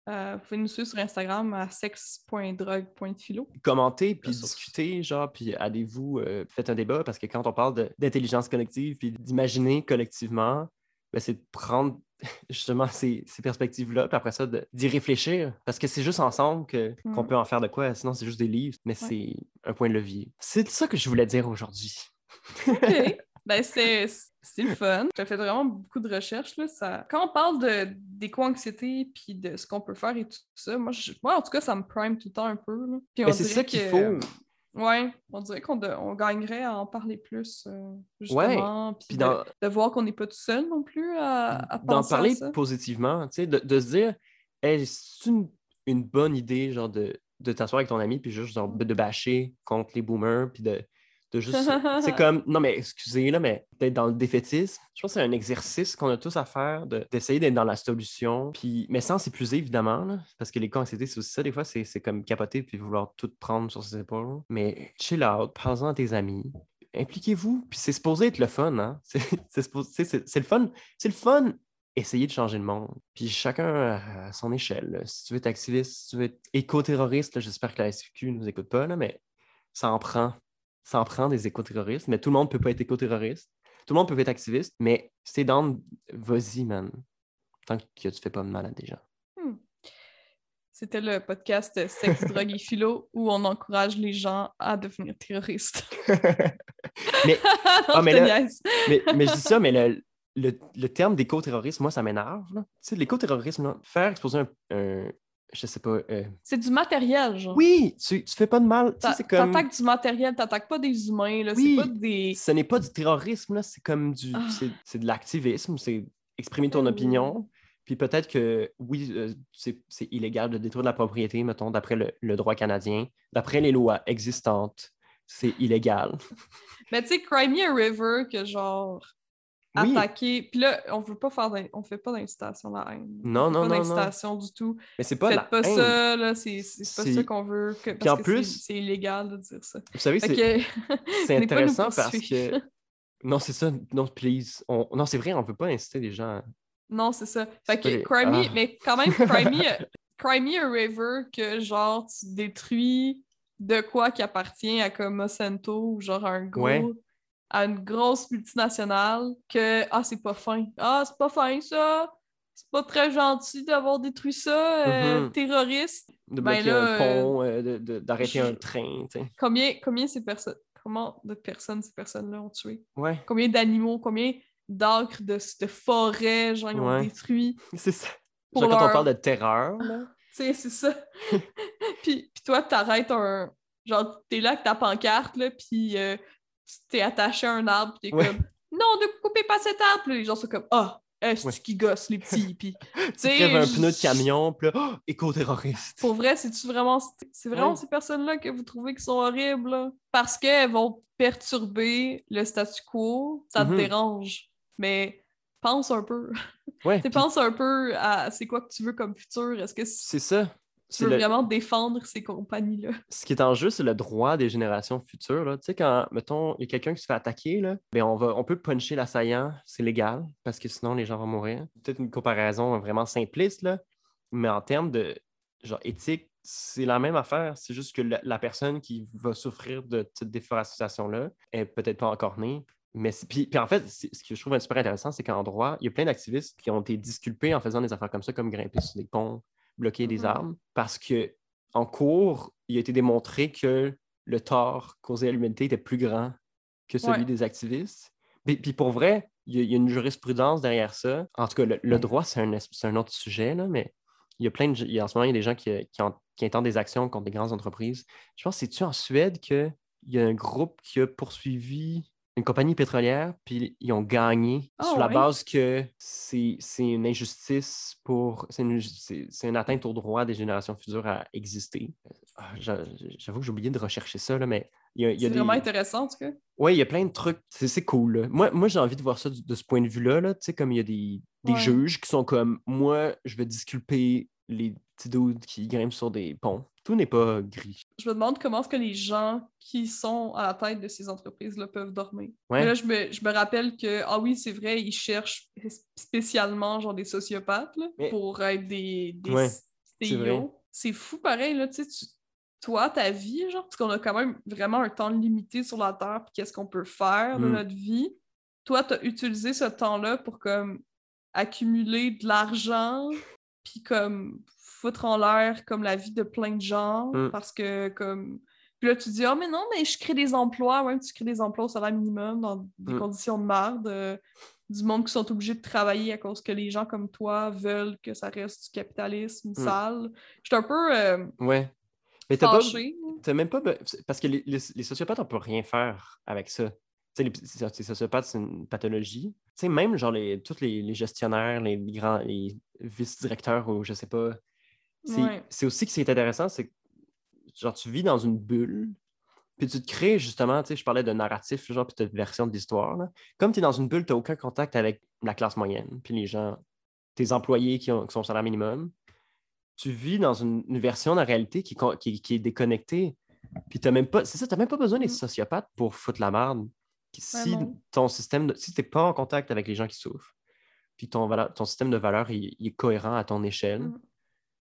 Euh, vous pouvez nous suivre sur Instagram à sexe.drogue.philo. Commentez, puis discutez, genre, puis allez-vous, euh, faites un débat, parce que quand on parle d'intelligence collective, puis d'imaginer collectivement, ben, c'est de prendre justement ces, ces perspectives-là, puis après ça, d'y réfléchir, parce que c'est juste ensemble que- qu'on peut en faire de quoi, sinon c'est juste des livres, mais c'est un point de levier. C'est ça que je voulais dire aujourd'hui. OK. ben, c'est le fun. J'ai fait vraiment beaucoup de recherches. Là. Ça... Quand on parle de d'éco-anxiété puis de ce qu'on peut faire et tout ça, moi, je- moi, en tout cas, ça me prime tout le temps un peu. là. Puis Mais c'est ça qu'il faut. Ouais, on dirait qu'on de- on gagnerait à en parler plus, euh, justement. Puis de, voir qu'on n'est pas tout seul non plus à, à d'en parler à ça. positivement, tu sais, de, de se dire, hey, c'est une, une bonne idée, genre, de, de t'asseoir avec ton ami, puis juste, genre, de bâcher contre les boomers, puis de juste. c'est comme, non, mais excusez, là, mais d'être dans le défaitisme, je pense que c'est un exercice qu'on a tous à faire, de- d'essayer d'être dans la solution, puis, mais sans s'épuiser, évidemment, là, parce que les anxiétés, c'est aussi ça, des fois, c'est comme capoter, puis vouloir tout prendre sur ses épaules. Mais chill out, parle-en à tes amis. Impliquez-vous, puis c'est supposé être le fun, hein? C'est le fun. C'est le fun essayer de changer le monde. Puis chacun à son échelle. Si tu veux être activiste, si tu veux être éco-terroriste, j'espère que la SQ ne nous écoute pas, là, mais ça en prend. Ça en prend des éco-terroristes, mais tout le monde ne peut pas être éco-terroriste. Tout le monde peut être activiste, mais t'es down, vas-y, man. Tant que tu fais pas de mal à des gens. Hmm. C'était le podcast Sexe, drogue et philo où on encourage les gens à devenir terroristes. mais, Ah, mais là- mais, mais je dis ça, mais le, le, le terme d'éco-terrorisme, moi, ça m'énerve. Tu sais, l'éco-terrorisme, faire exploser un, un- je sais pas. euh, C'est du matériel, genre. Oui, tu, tu fais pas de mal. Tu sais, comme. T'attaques du matériel, t'attaques pas des humains, là. Oui. Pas des. Ce n'est pas du terrorisme, là, c'est comme du. Ah. c'est- de l'activisme, c'est exprimer ton Oui. opinion. Puis peut-être que, oui, euh, c'est c'est illégal de détruire de la propriété, mettons, d'après le, le droit canadien. D'après les lois existantes, c'est illégal. Mais tu sais, Crimea River, que genre. Oui. Attaquer. Puis là, on veut pas faire on fait pas d'incitation à la haine. Non, non, pas non, non. d'incitation du tout. Mais c'est pas Faites la pas haine. ça, là. C'est c'est pas ça qu'on veut. Que, parce en que plus- c'est- c'est illégal de dire ça. Vous savez, c'est que- c'est pas intéressant parce que. Non, c'est ça. Non, please. On- Non, c'est vrai, on veut pas inciter les gens. à- Non, c'est ça. Fait pas que Crimea, Ah. mais quand même, Crimea, Crimea River, que genre tu détruis de quoi qui appartient à comme Monsanto ou genre un gros. Ouais. À une grosse multinationale que ah c'est pas fin. Ah, c'est pas fin ça. C'est pas très gentil d'avoir détruit ça, euh, Mhm. terroriste. De Ben bloquer là, un pont, euh, de- de- d'arrêter je- un train. Combien, combien ces personnes, comment de personnes ces personnes-là ont tué? Ouais, Combien d'animaux, combien d'acres de, de forêts, genre, ils ont Ouais. détruit? c'est ça. Genre, quand on parle de terreur, là. C'est ça. puis, puis toi, t'arrêtes un. Genre, t'es là avec ta pancarte, là, puis euh, t'es attaché à un arbre, puis t'es Ouais. comme Non, ne coupez pas cet arbre! Puis les gens sont comme Ah, est-ce Ouais. qui gosse, les petits? Puis, Tu sais, crèves un pneu de camion, puis là, oh, éco-terroriste. pour vrai, c'est-tu vraiment. C'est vraiment Ouais. ces personnes-là que vous trouvez qui sont horribles, là? Parce qu'elles vont perturber le statu quo, ça te Mhm. dérange. Mais pense un peu. Ouais, Tu sais, puis pense un peu à c'est quoi que tu veux comme futur. Est-ce que c'est ça. Tu veux le- vraiment défendre ces compagnies-là? Ce qui est en jeu, c'est le droit des générations futures. là. Tu sais, quand, mettons, il y a quelqu'un qui se fait attaquer, là, ben on, va, on peut puncher l'assaillant, c'est légal, parce que sinon, les gens vont mourir. Peut-être une comparaison vraiment simpliste, là, mais en termes de genre éthique, c'est la même affaire. C'est juste que la, la personne qui va souffrir de cette déforestation-là est peut-être pas encore née. Mais puis, puis en fait, ce que je trouve super intéressant, c'est qu'en droit, il y a plein d'activistes qui ont été disculpés en faisant des affaires comme ça, comme grimper sur des ponts, bloquer des Mhm. arbres, parce que en cours, il a été démontré que le tort causé à l'humanité était plus grand que celui Ouais. des activistes. Puis, puis pour vrai, il y, a, il y a une jurisprudence derrière ça. En tout cas, le, le droit, c'est un, autre sujet, là, mais il y a plein de. il y a- en ce moment, il y a des gens qui, qui, ont- qui intentent des actions contre des grandes entreprises. Je pense, c'est-tu en Suède qu'il y a un groupe qui a poursuivi une compagnie pétrolière, puis ils ont gagné Ah sur la ouais? base que c'est une injustice pour. C'est une, atteinte au droit des générations futures à exister. Ah, j'a- J'avoue que j'ai oublié de rechercher ça, là, mais C'est des. vraiment intéressant, en tout cas. Oui, il y a plein de trucs. C'est cool. là. Moi, moi j'ai envie de voir ça de ce point de vue-là. là. Tu sais, comme il y a des, des Ouais. juges qui sont comme moi, je vais disculper les petits dudes qui grimpent sur des ponts. Tout n'est pas gris. Je me demande comment est-ce que les gens qui sont à la tête de ces entreprises-là peuvent dormir. Ouais. Là, je me, je me rappelle que, ah oui, c'est vrai, ils cherchent spécialement genre des sociopathes là, Mais- pour être des, des Ouais, CEO. vrai. C'est fou pareil, là, tu sais, toi, ta vie, genre, parce qu'on a quand même vraiment un temps limité sur la Terre, puis qu'est-ce qu'on peut faire de Mm. notre vie. Toi, tu as utilisé ce temps-là pour comme accumuler de l'argent, puis comme foutre en l'air comme la vie de plein de gens, Mm. parce que comme... Puis là, tu dis, ah, mais non, mais je crée des emplois, ouais, tu crées des emplois au salaire minimum dans des Mm. conditions de merde, euh, du monde qui sont obligés de travailler à cause que les gens comme toi veulent que ça reste du capitalisme sale. Je suis un peu euh, Ouais. Mais t'as pas. fâchée. T'as même pas. Parce que les, les- les sociopathes, on peut rien faire avec ça. Tu les, sociopathes, c'est une pathologie. Tu sais, même genre les, tous les, les gestionnaires, les, grands, les vice-directeurs ou je sais pas. C'est Ouais. aussi que c'est intéressant, c'est que genre tu vis dans une bulle, puis tu te crées justement, tu sais, je parlais de narratif, genre, puis de version de l'histoire. Comme tu es dans une bulle, tu n'as aucun contact avec la classe moyenne, puis les gens, tes employés qui, ont, qui sont au salaire minimum. Tu vis dans une, une version de la réalité qui, qui, qui est déconnectée. Puis t'as même pas, c'est ça, tu même pas besoin des Mm. sociopathes pour foutre la merde. Si ton système, de- si tu n'es pas en contact avec les gens qui souffrent, puis ton, valeur- ton système de il, il est cohérent à ton échelle, Mm.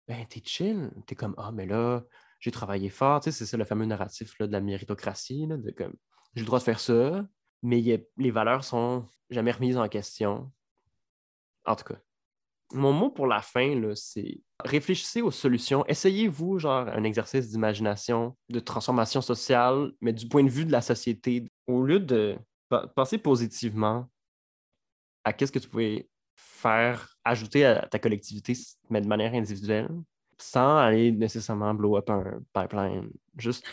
ben t'es chill. T'es comme Ah, mais là, j'ai travaillé fort. Tu sais, c'est ça le fameux narratif là, de la méritocratie, là, de comme j'ai le droit de faire ça, mais il y a- les valeurs sont jamais remises en question. En tout cas. Mon mot pour la fin, c'est réfléchissez aux solutions. Essayez-vous, genre, un exercice d'imagination, de transformation sociale, mais du point de vue de la société. Au lieu de pe- penser positivement à qu'est-ce que tu pouvais faire, ajouter à ta collectivité, mais de manière individuelle, sans aller nécessairement blow up un pipeline. Juste,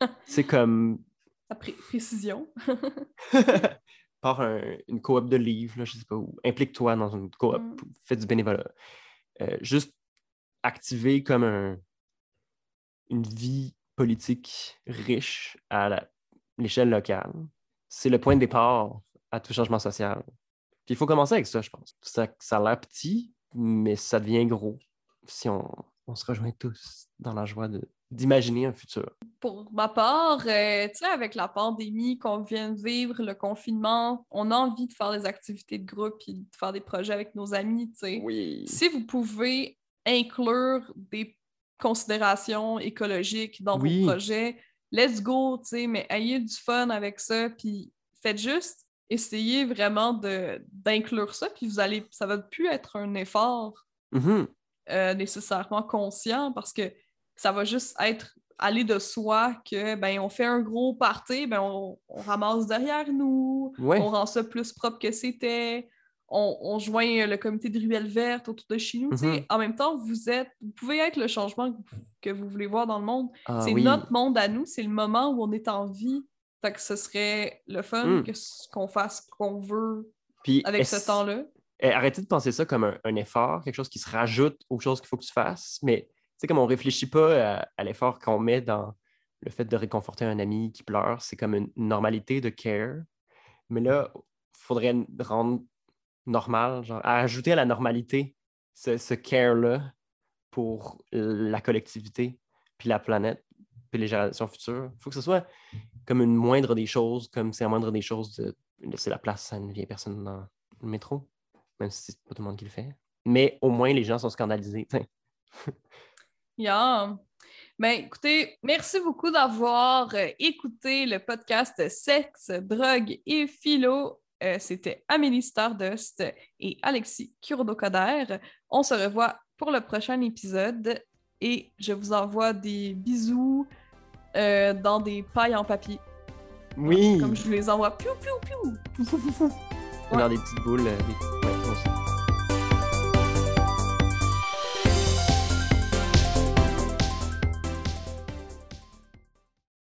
c'est comme La pré- précision. par un- une coop de livres, là, je sais pas où. Implique-toi dans une coop, Mm. fais du bénévolat. Euh, juste activer comme un- une vie politique riche à la- l'échelle locale. C'est le point de départ à tout changement social. Puis il faut commencer avec ça, je pense. Ça, ça a l'air petit, mais ça devient gros si on, on se rejoint tous dans la joie de- d'imaginer un futur. Pour ma part, euh, tu sais, avec la pandémie qu'on vient de vivre, le confinement, on a envie de faire des activités de groupe et de faire des projets avec nos amis, tu sais. Oui. Si vous pouvez inclure des considérations écologiques dans Oui. vos projets, let's go, tu sais, mais ayez du fun avec ça, puis faites juste essayer vraiment d'inclure ça, puis vous allez, ça va plus être un effort Mhm. euh, nécessairement conscient parce que ça va juste être aller de soi que ben on fait un gros party, ben on, on ramasse derrière nous, Ouais. on rend ça plus propre que c'était, on, on joint le comité de ruelle verte autour de chez nous. sais. Mhm. En même temps, vous êtes, vous pouvez être le changement que vous, voulez voir dans le monde. Ah c'est oui. notre monde à nous, c'est le moment où on est en vie. Fait que ce serait le fun Mm. qu'on fasse ce qu'on veut Puis avec ce temps-là. Eh, arrêtez de penser ça comme un, un effort, quelque chose qui se rajoute aux choses qu'il faut que tu fasses, mais tu sais, comme on réfléchit pas à, à l'effort qu'on met dans le fait de réconforter un ami qui pleure, c'est comme une normalité de care. Mais là, il faudrait rendre normal, genre, à ajouter à la normalité ce, ce care-là pour la collectivité, puis la planète, puis les générations futures. Il faut que ce soit comme une moindre des choses, comme c'est la moindre des choses de laisser la place à une vieille personne dans le métro même si c'est pas tout le monde qui le fait. Mais au moins, les gens sont scandalisés. Yeah. Ben, écoutez, merci beaucoup d'avoir euh, écouté le podcast Sexe, drogue et philo. Euh, C'était Amélie Stardust et Alexis Kurodo-Coder. On se revoit pour le prochain épisode et je vous envoie des bisous euh, dans des pailles en papier. Oui! Comme je vous les envoie. Piou, piou, piou. Dans des petites boules. euh, des- ouais.